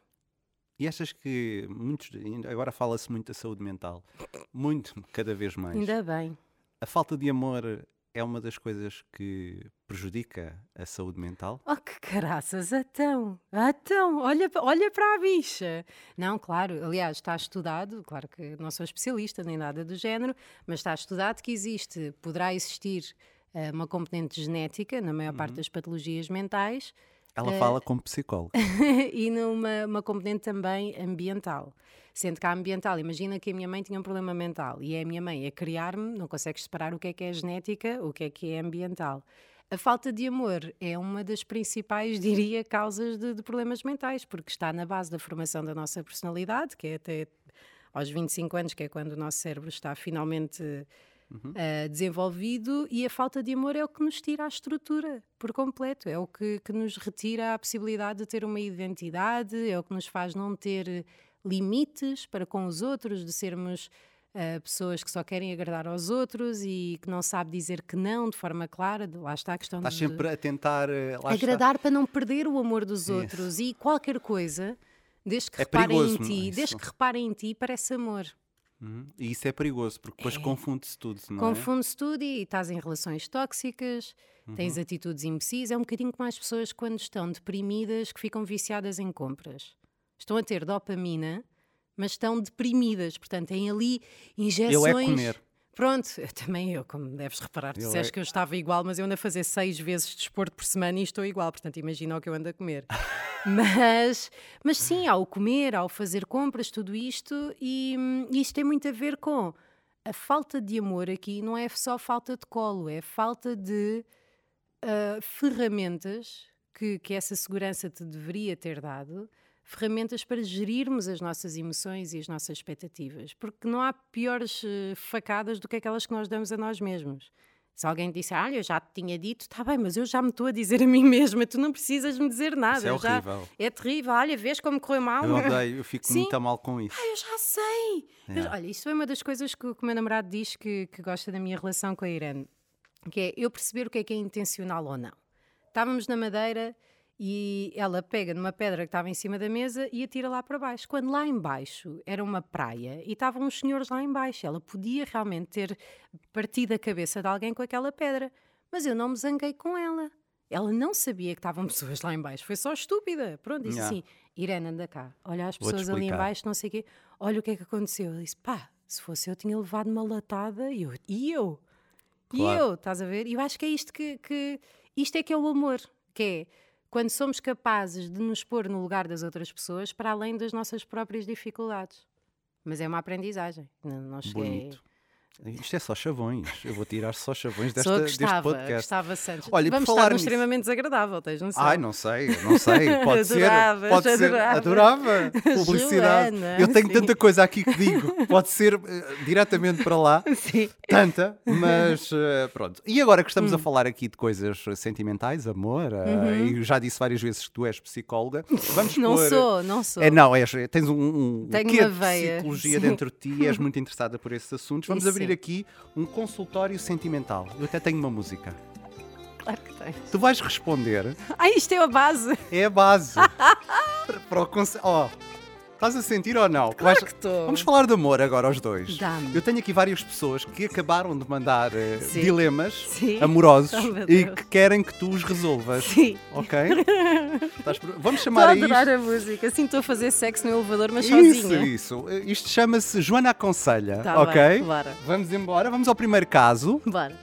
C: E achas que muitos. Agora fala-se muito da saúde mental. Muito, cada vez mais.
A: Ainda bem.
C: A falta de amor é uma das coisas que prejudica a saúde mental?
A: Oh, que caraças, então, então, olha, olha para a bicha. Não, claro, aliás, está estudado, claro que não sou especialista nem nada do género, mas está estudado que existe, poderá existir eh, uma componente genética na maior parte das patologias mentais
C: Ela
A: Eh,
C: fala como psicóloga.
A: e numa uma componente também ambiental. Sendo que a ambiental, imagina que a minha mãe tinha um problema mental e é a minha mãe a criar-me, não consegues separar o que é que é genética, o que é que é ambiental. A falta de amor é uma das principais, diria, causas de, de problemas mentais, porque está na base da formação da nossa personalidade, que é até aos 25 anos, que é quando o nosso cérebro está finalmente uh, desenvolvido, e a falta de amor é o que nos tira a estrutura por completo, é o que, que nos retira a possibilidade de ter uma identidade, é o que nos faz não ter limites para com os outros, de sermos uh, pessoas que só querem agradar aos outros e que não sabe dizer que não de forma clara. Lá está a questão
C: Estás
A: de
C: sempre a tentar. eh, Lá está.
A: agradar para não perder o amor dos outros e qualquer coisa, desde que
C: É
A: reparem em
C: perigoso, é
A: ti,
C: isso?
A: desde que reparem em ti, parece amor.
C: Uhum. E isso é perigoso, porque depois confunde-se tudo, não é?
A: Confunde-se tudo e estás em relações tóxicas, tens
C: Uhum.
A: atitudes imbecis. É um bocadinho como as pessoas quando estão deprimidas que ficam viciadas em compras. Estão a ter dopamina, mas estão deprimidas, portanto têm ali injeções.
C: Eu é comer.
A: Pronto, também eu, como deves reparar, tu disseste
C: é-
A: que eu estava igual, mas eu ando a fazer seis vezes desporto por semana e estou igual, portanto imagina o que eu ando a comer. mas, mas sim, ao comer, ao fazer compras, tudo isto, e hum, isto tem muito a ver com a falta de amor aqui, não é só falta de colo, é falta de uh, ferramentas que, que essa segurança te deveria ter dado ferramentas para gerirmos as nossas emoções e as nossas expectativas, porque não há piores uh, facadas do que aquelas que nós damos a nós mesmos. Se alguém disse, ah, eu já te tinha dito, está bem, mas eu já me estou a dizer a mim mesma, tu não precisas me dizer nada.
C: Isso é horrível.
A: Já... É terrível, olha, vês como correu mal.
C: Eu odeio, eu fico Sim. muito mal com isso.
A: Ah, eu já sei. É. Eu, olha, isto é uma das coisas que, que o meu namorado diz que, que gosta da minha relação com a Irene, que é eu perceber o que é que é intencional ou não. Estávamos na Madeira e ela pega numa pedra que estava em cima da mesa e atira lá para baixo. Quando lá embaixo era uma praia e estavam uns senhores lá embaixo, ela podia realmente ter partido a cabeça de alguém com aquela pedra, mas eu não me zanguei com ela. Ela não sabia que estavam pessoas lá embaixo, foi só estúpida. Pronto, disse yeah. assim: Irene, anda cá, olha as pessoas ali embaixo, não sei o quê, olha o que é que aconteceu. Ela disse: pá, se fosse eu tinha levado uma latada e eu, e eu, claro. e eu, estás a ver? E eu acho que é isto que, que isto é que é o amor, que é quando somos capazes de nos pôr no lugar das outras pessoas para além das nossas próprias dificuldades. Mas é uma aprendizagem. Não, não cheguei.
C: Bonito. Isto é só chavões. Eu vou tirar só chavões desta, gostava, deste podcast.
A: Gostava, Santos. Olha, Vamos falar estar extremamente desagradável, tens
C: noção? Ai, não sei, não sei. Pode ser. Pode ser. Adorava. Publicidade. Joana, Eu tenho sim. tanta coisa aqui que digo. Pode ser uh, diretamente para lá. Sim. Tanta, mas uh, pronto. E agora que estamos hum. a falar aqui de coisas sentimentais, amor, uh, uhum. e já disse várias vezes que tu és psicóloga, vamos
A: Não sou, não sou.
C: É, não, és, tens um, um Tenho uma veia. de psicologia sim. dentro de ti e és muito interessada por esses assuntos. Vamos Isso abrir aqui um consultório sentimental. Eu até tenho uma música.
A: Claro que tens.
C: Tu vais responder.
A: Ah, isto é a base.
C: É a base. para, para o conce... oh, Estás a sentir ou não?
A: Claro Vais... que estou.
C: Vamos falar de amor agora aos dois. Eu tenho aqui várias pessoas que acabaram de mandar uh, dilemas Sim. amorosos oh, e que querem que tu os resolvas.
A: Sim.
C: Ok? Vamos chamar
A: estou a adorar
C: isto...
A: a música. Assim estou a fazer sexo no elevador, mas
C: isso,
A: sozinha.
C: Isso, isso. Isto chama-se Joana Aconselha.
A: Tá
C: ok?
A: Bem, bora.
C: Vamos embora. Vamos ao primeiro caso.
A: Bora.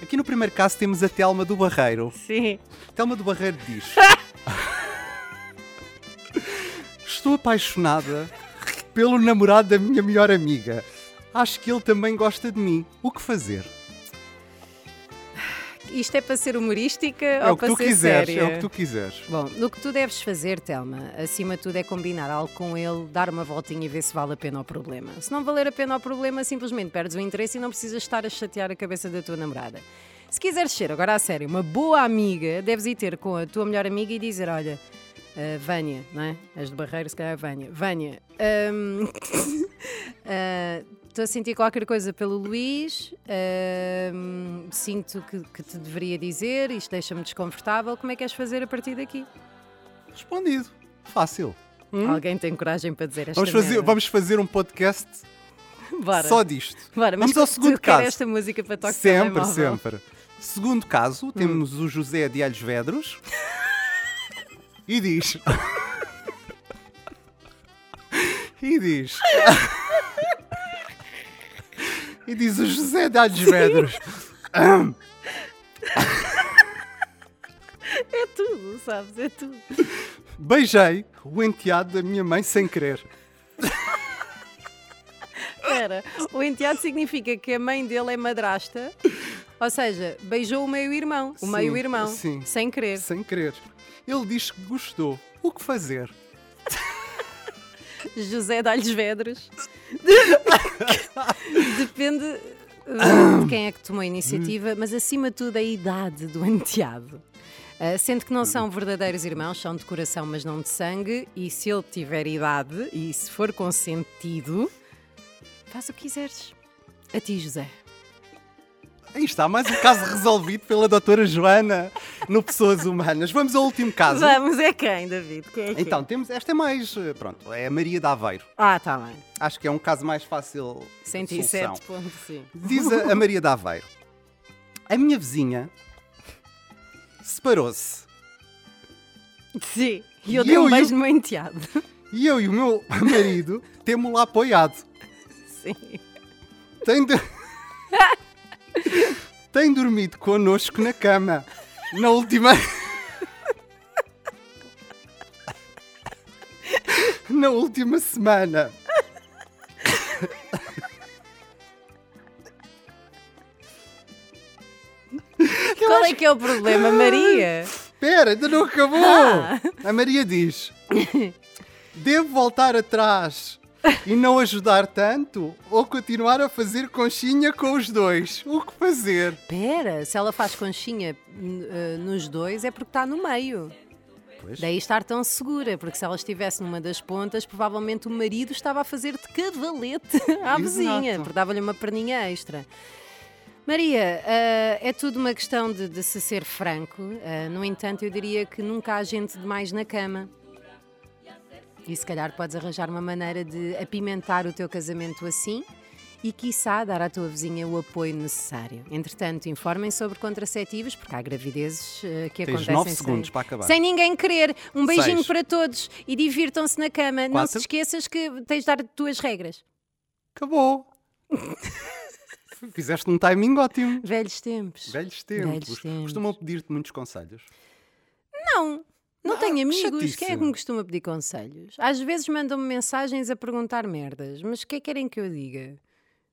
C: Aqui no primeiro caso temos a Telma do Barreiro.
A: Sim.
C: Telma do Barreiro diz: Estou apaixonada pelo namorado da minha melhor amiga. Acho que ele também gosta de mim. O que fazer?
A: Isto é para ser humorística
C: é
A: ou para ser
C: quiseres,
A: séria?
C: É o que tu quiseres.
A: Bom, o que tu deves fazer, Telma, acima de tudo é combinar algo com ele, dar uma voltinha e ver se vale a pena o problema. Se não valer a pena o problema, simplesmente perdes o interesse e não precisas estar a chatear a cabeça da tua namorada. Se quiseres ser, agora a sério, uma boa amiga, deves ir ter com a tua melhor amiga e dizer: Olha, Uh, Vânia, não é? És de Barreiro, se calhar Vânia. Vânia, um, uh, estou a sentir qualquer coisa pelo Luís, uh, sinto que, que, te deveria dizer, isto deixa-me desconfortável. Como é que queres fazer a partir daqui?
C: Respondido. Fácil.
A: Hum? Alguém tem coragem para dizer esta
C: vamos fazer, vamos fazer um podcast Bora. só disto.
A: Bora,
C: vamos ao segundo caso.
A: esta música para tocar
C: Sempre, sempre. Segundo caso, temos hum. o José de Alhos Vedros. e diz. e diz. e diz o José de Vedros.
A: É tudo, sabes? É tudo.
C: Beijei o enteado da minha mãe sem querer.
A: Espera, o enteado significa que a mãe dele é madrasta, ou seja, beijou o meio-irmão, o meio-irmão, sem querer.
C: Sem querer. Ele diz que gostou. O que fazer?
A: José dá-lhes vedros. Depende de quem é que tomou a iniciativa, mas acima de tudo a idade do enteado. Uh, sendo que não são verdadeiros irmãos, são de coração, mas não de sangue, e se ele tiver idade e se for consentido, faz o que quiseres. A ti, José.
C: Aí está, mais um caso resolvido pela doutora Joana no Pessoas Humanas. Vamos ao último caso.
A: Vamos, é quem, David? Quem é
C: então, temos, esta é mais, pronto, é a Maria de Aveiro.
A: Ah, está bem.
C: Acho que é um caso mais fácil
A: 107 pontos, sim.
C: Diz a, a Maria de Aveiro. A minha vizinha separou-se.
A: Sim, e eu e dei um beijo no meu enteado.
C: E eu e o meu marido temos-la apoiado.
A: Sim.
C: Tem de... tem dormido connosco na cama. Na última. na última semana.
A: Qual é que é o problema, Maria?
C: Espera, ainda não acabou!
A: Ah.
C: A Maria diz: Devo voltar atrás e não ajudar tanto ou continuar a fazer conchinha com os dois? O que fazer?
A: Espera, se ela faz conchinha eh, nos dois é porque está no meio.
C: Pois.
A: Daí estar tão segura, porque se ela estivesse numa das pontas, provavelmente o marido estava a fazer de cavalete à
C: Exato.
A: vizinha, porque dava-lhe uma perninha extra. Maria, ah, é tudo uma questão de, de se ser franco. Ah, no entanto, eu diria que nunca há gente demais na cama. E se calhar podes arranjar uma maneira de apimentar o teu casamento assim e, quiçá, dar à tua vizinha o apoio necessário. Entretanto, informem sobre contraceptivos, porque há gravidezes eh, que
C: Tens
A: acontecem
C: nove
A: sem-
C: segundos para acabar.
A: sem ninguém querer. Um beijinho
C: Seis.
A: para todos e divirtam-se na cama. Não se
C: Quatro.
A: esqueças que tens de dar tuas regras.
C: Acabou! Fizeste um timing ótimo.
A: Velhos tempos.
C: Velhos tempos.
A: Velhos tempos.
C: Costumam pedir-te muitos conselhos.
A: Não. Não
C: Ah,
A: tenho
C: que
A: amigos.
C: chatice.
A: Quem é que me costuma pedir conselhos? Às vezes mandam-me mensagens a perguntar merdas, mas o que é que querem que eu diga?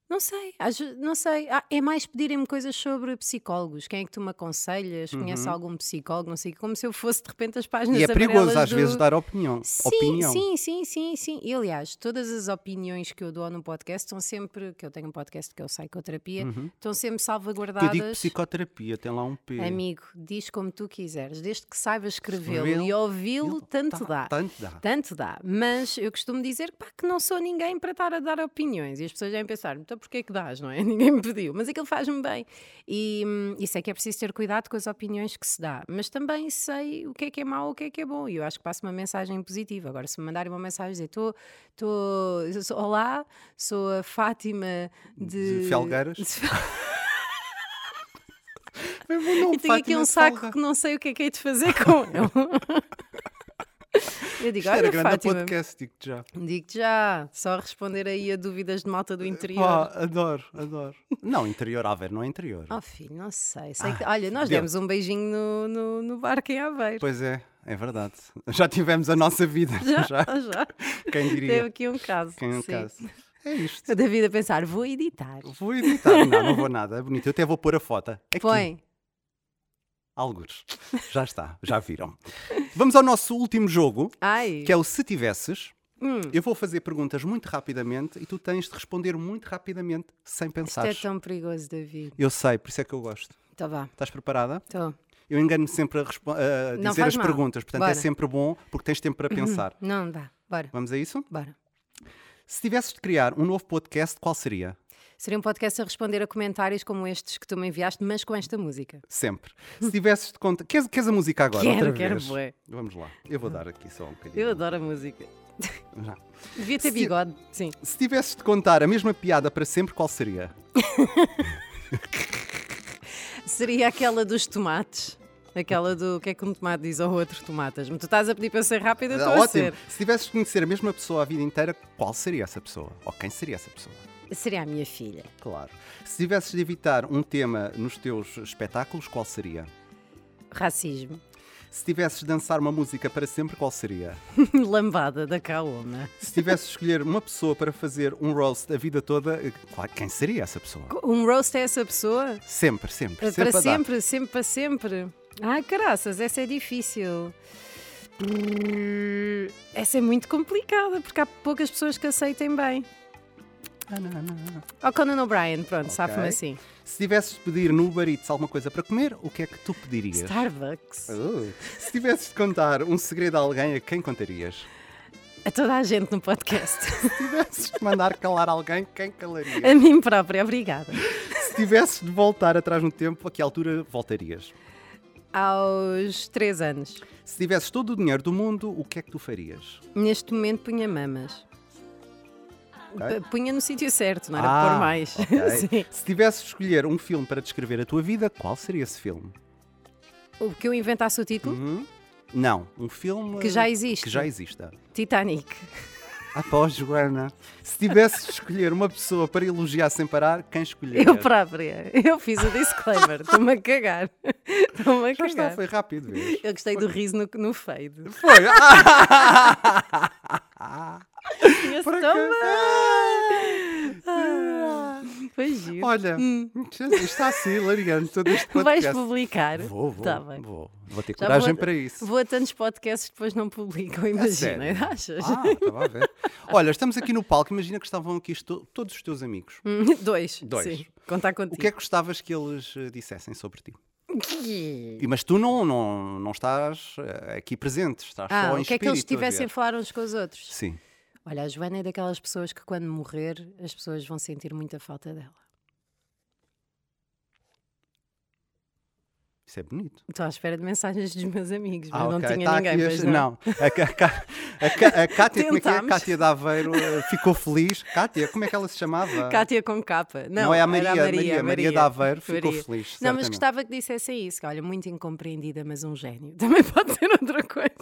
A: Não sei, não sei. Ah, é mais pedirem-me coisas sobre psicólogos. Quem é que tu me aconselhas? Conhece algum psicólogo? Não sei, como se eu fosse de repente as páginas
C: Uhum. E é perigoso às
A: do-
C: vezes dar opinião.
A: Sim,
C: opinião.
A: sim, sim, sim, sim. E aliás, todas as opiniões que eu dou no podcast estão sempre, que eu tenho um podcast que é o Psicoterapia, estão sempre
C: Uhum. Que eu
A: salvaguardadas.
C: digo psicoterapia, tem lá um P.
A: Amigo, diz como tu quiseres, desde que saibas escrevê-lo e ouvi-lo, tanto
C: Tá,
A: dá.
C: Tanto dá.
A: Tanto dá, mas eu costumo dizer pá, que não sou ninguém para estar a dar opiniões e as pessoas devem pensar, então porquê que dás, não é? Ninguém me pediu, mas aquilo faz-me bem. E hum, isso é que é preciso ter cuidado com as opiniões que se dá, mas também sei o que é que é mau, o que é que é bom e eu acho que passo uma mensagem positiva. Agora, se me mandarem uma mensagem dizer, tô, tô, sou- olá, sou a Fátima de.
C: De Felgueiras?
A: de-
C: É
A: e tenho aqui
C: Fátima
A: um
C: de
A: saco que não sei o que é que hei de fazer com ele. Eu digo,
C: Isto era grande
A: Fátima,
C: podcast, digo-te já.
A: digo-te já, só responder aí a dúvidas de malta do interior.
C: Pá, adoro, adoro. Não, interior, Aveiro não é interior.
A: Oh filho, não sei. sei que-
C: Ah,
A: olha, nós
C: deu.
A: demos um beijinho no, no, no barco em Aveiro.
C: Pois é, é verdade. Já tivemos a nossa vida.
A: Já,
C: Já.
A: já.
C: Quem
A: Teve
C: diria?
A: aqui um caso.
C: Quem no
A: sim.
C: caso? É isto.
A: O David a pensar, vou editar.
C: Vou editar. Não, não vou nada. É bonito. Eu até vou pôr a foto. Aqui.
A: Põe.
C: Algures. Já está, já viram. Vamos ao nosso último jogo,
A: Ai.
C: que é o Se Tivesses.
A: Hum.
C: Eu vou fazer perguntas muito rapidamente e tu tens de responder muito rapidamente, sem
A: Isto é
C: pensar.
A: tão perigoso, David.
C: Eu sei, por isso é que eu gosto.
A: Então vá,
C: Estás preparada?
A: estou.
C: Eu engano-me sempre a, a dizer as
A: mal.
C: perguntas, portanto é
A: Bora.
C: sempre bom porque tens tempo para pensar.
A: Não dá. Bora,
C: Vamos a isso?
A: bora.
C: Se tivesses de criar um novo podcast, qual seria?
A: Seria um podcast a responder a comentários como estes que tu me enviaste, mas com esta música.
C: Sempre. Se tivesses de contar. Queres, queres a música agora?
A: Quero,
C: outra
A: quero,
C: vez?
A: bué.
C: Vamos lá. Eu vou dar aqui só um bocadinho.
A: Eu adoro a música.
C: Já.
A: Devia ter bigode, sim.
C: Se tivesses de contar a mesma piada para sempre, qual seria?
A: Seria aquela dos tomates. Aquela do que é que um tomate diz ao outro tomatas. Mas tu estás a pedir para ser rápido, eu estou a
C: Ótimo.
A: ser.
C: Se tivesses de conhecer a mesma pessoa a vida inteira, qual seria essa pessoa? Ou quem seria essa pessoa?
A: Seria a minha filha.
C: Claro. Se tivesses de evitar um tema nos teus espetáculos, qual seria?
A: Racismo.
C: Se tivesses de dançar uma música para sempre, qual seria?
A: Lambada da Kaoma.
C: Se tivesses de escolher uma pessoa para fazer um roast a vida toda, eh, quem seria essa pessoa?
A: Um roast é essa pessoa?
C: Sempre, sempre.
A: Para,
C: sempre a dar.
A: sempre, sempre para sempre. Ai, caraças, essa é difícil. Hum, Essa é muito complicada, porque há poucas pessoas que aceitem bem.
C: Não.
A: Ó Conan O'Brien, pronto,
C: Ok.
A: sabe-me assim.
C: Se tivesses de pedir no Uber Eats alguma coisa para comer, o que é que tu pedirias?
A: Starbucks.
C: Uh, se tivesses de contar um segredo a alguém, a quem contarias?
A: A toda a gente no podcast.
C: Se tivesses de mandar calar alguém, quem calaria?
A: a mim própria, obrigada.
C: Se tivesses de voltar atrás no tempo, a que altura voltarias?
A: Aos 3 anos.
C: Se tivesses todo o dinheiro do mundo, o que é que tu farias?
A: Neste momento punha mamas.
C: Ok.
A: P- Punha no sítio certo, não era
C: Ah,
A: pôr mais.
C: ok.
A: Sim.
C: Se tivesses de escolher um filme para descrever a tua vida, qual seria esse filme?
A: O que eu inventasse o título?
C: Uhum. Não, um filme
A: Que já existe.
C: Que já exista.
A: Titanic.
C: Após Joana, se tivesses de escolher uma pessoa para elogiar sem parar, quem escolherias?
A: Eu própria. Eu fiz o disclaimer. Estou-me a cagar. Estou-me a
C: Já está,
A: cagar.
C: foi rápido, vês?
A: Eu gostei do riso no, no fade.
C: Foi.
A: Tinha-se
C: Por acaso.
A: bem. Ah, Foi giro.
C: Olha, está assim, hilariante todo este podcast.
A: Vais publicar?
C: Vou, vou,
A: Tá bem.
C: vou. Vou ter
A: Já
C: coragem
A: vou-
C: para isso.
A: Vou a tantos podcasts que depois não publicam, imagina. Achas?
C: Ah, estava a ver. Olha, estamos aqui no palco, imagina que estavam aqui todos os teus amigos.
A: Hum, Dois.
C: Dois.
A: Sim. Contar
C: O
A: contigo.
C: que é que gostavas que eles eh, dissessem sobre ti? E- Mas tu não, não, não estás eh, aqui presente, estás
A: Ah,
C: só em
A: o que é que eles
C: espírito a
A: tivessem a falar uns com os outros?
C: Sim.
A: Olha, a Joana é daquelas pessoas que quando morrer as pessoas vão sentir muita falta dela.
C: Isso é bonito.
A: Estou à espera de mensagens dos meus amigos, mas
C: Ah,
A: não
C: ok.
A: tinha
C: Tá
A: ninguém,
C: este-
A: não.
C: não. A, a, a Cátia, como é que é? Cátia de Aveiro eh, ficou feliz. Cátia, como é que ela se chamava?
A: Cátia com capa. Não,
C: Não, é a
A: era
C: Maria, Maria, Maria de Aveiro ficou
A: Maria.
C: feliz.
A: Não, mas gostava que dissessem isso. que, Olha, muito incompreendida, mas um gênio. Também pode ser outra coisa.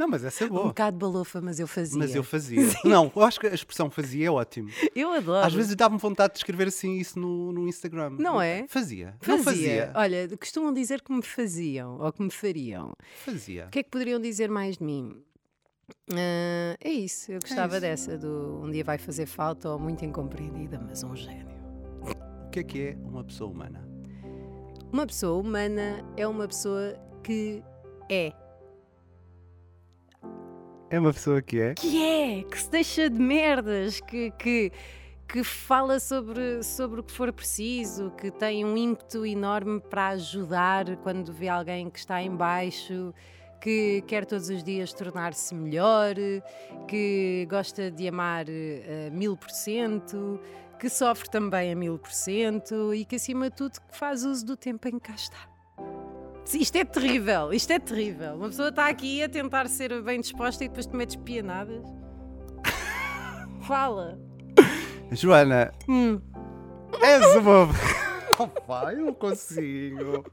C: Não, mas essa é
A: Um
C: boa.
A: bocado balofa, mas eu fazia.
C: Mas eu fazia. Não, eu acho que a expressão fazia é ótimo.
A: Eu adoro.
C: Às vezes dá-me vontade de escrever assim isso no, no Instagram.
A: Não é?
C: Fazia.
A: fazia.
C: Não fazia.
A: Olha, costumam dizer que me faziam ou que me fariam.
C: Fazia.
A: O que é que poderiam dizer mais de mim? Ah, é isso, eu gostava
C: isso.
A: dessa do um dia vai fazer falta ou muito incompreendida, mas um gênio.
C: O que é que é uma pessoa humana?
A: Uma pessoa humana é uma pessoa que é.
C: É uma pessoa que é.
A: Que é, que se deixa de merdas, que, que, que fala sobre, sobre o que for preciso, que tem um ímpeto enorme para ajudar quando vê alguém que está em baixo, que quer todos os dias tornar-se melhor, que gosta de amar a mil por cento, que sofre também a mil por cento e que acima de tudo faz uso do tempo em que cá está. Isto é terrível, isto é terrível. Uma pessoa está aqui a tentar ser bem disposta e depois te metes pianadas. Fala.
C: Joana,
A: Hum.
C: és uma. Pá, eu não consigo.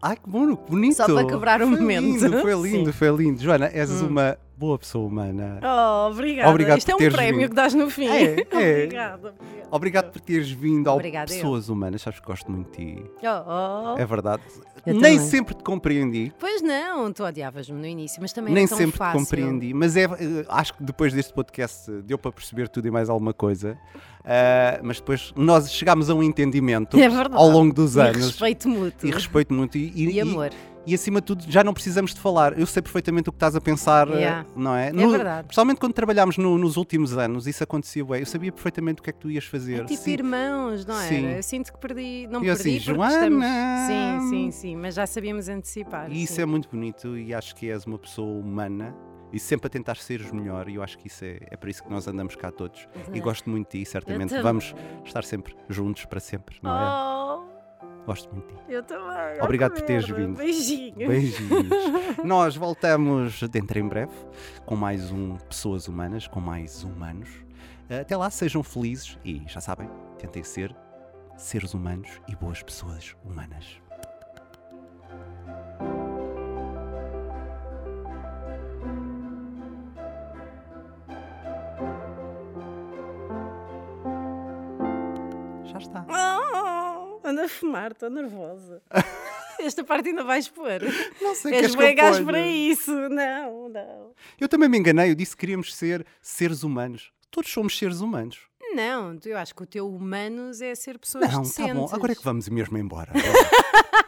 C: Ai, que bom, que bonito.
A: Só para quebrar o
C: foi
A: momento.
C: Lindo, foi lindo,
A: Sim.
C: foi lindo. Joana, és
A: Hum.
C: uma boa pessoa humana.
A: Oh, obrigada.
C: Obrigado
A: Isto é um prémio
C: vindo.
A: que dás no fim.
C: É, é.
A: obrigada. obrigada.
C: Obrigado por teres vindo ao
A: Obrigada, eu.
C: Pessoas Humanas. Sabes que gosto muito de ti.
A: Oh, oh.
C: É verdade.
A: Eu
C: Nem
A: também.
C: sempre te compreendi.
A: Pois não, tu odiavas-me no início, mas também
C: Nem sempre
A: fácil.
C: te compreendi, mas é, eh, acho que depois deste podcast deu para perceber tudo e mais alguma coisa. Ah, mas depois nós chegámos a um entendimento
A: É
C: ao longo dos
A: E
C: anos.
A: respeito mútuo.
C: E respeito muito. E,
A: E amor.
C: E, acima de tudo, já não precisamos de falar. Eu sei perfeitamente o que estás a pensar, eh,
A: Yeah.
C: não é?
A: É verdade.
C: Principalmente quando trabalhámos no- nos últimos anos, isso acontecia bem. Eu sabia perfeitamente o que é que tu ias fazer.
A: É tipo
C: Sim.
A: irmãos, não era?
C: Sim.
A: Eu sinto que perdi. Não
C: E eu
A: perdi
C: assim, Joana!
A: estamos. Sim, sim, sim, mas já sabíamos antecipar.
C: E isso
A: sim.
C: é muito bonito e acho que és uma pessoa humana e sempre a tentar seres melhor. E eu acho que isso é, é para isso que nós andamos cá todos. E
A: É.
C: gosto muito de ti, certamente vamos estar sempre juntos para sempre, não é?
A: Oh,
C: Gosto muito de ti.
A: eu também.
C: Obrigado por teres vindo.
A: Beijinhos.
C: Beijinhos. Nós voltamos dentro em breve com mais um Pessoas Humanas, com mais humanos. Até lá, sejam felizes e já sabem, tentem ser seres humanos e boas pessoas humanas. Já está.
A: Anda a fumar, estou nervosa. Esta parte ainda vais pôr.
C: Não sei
A: És
C: queres que ponha?
A: para isso. Não, não.
C: Eu também me enganei, eu disse que queríamos ser seres humanos. Todos somos seres humanos.
A: Não, eu acho que o teu humanos é ser pessoas
C: Não,
A: decentes.
C: tá bom. Agora é que vamos mesmo embora.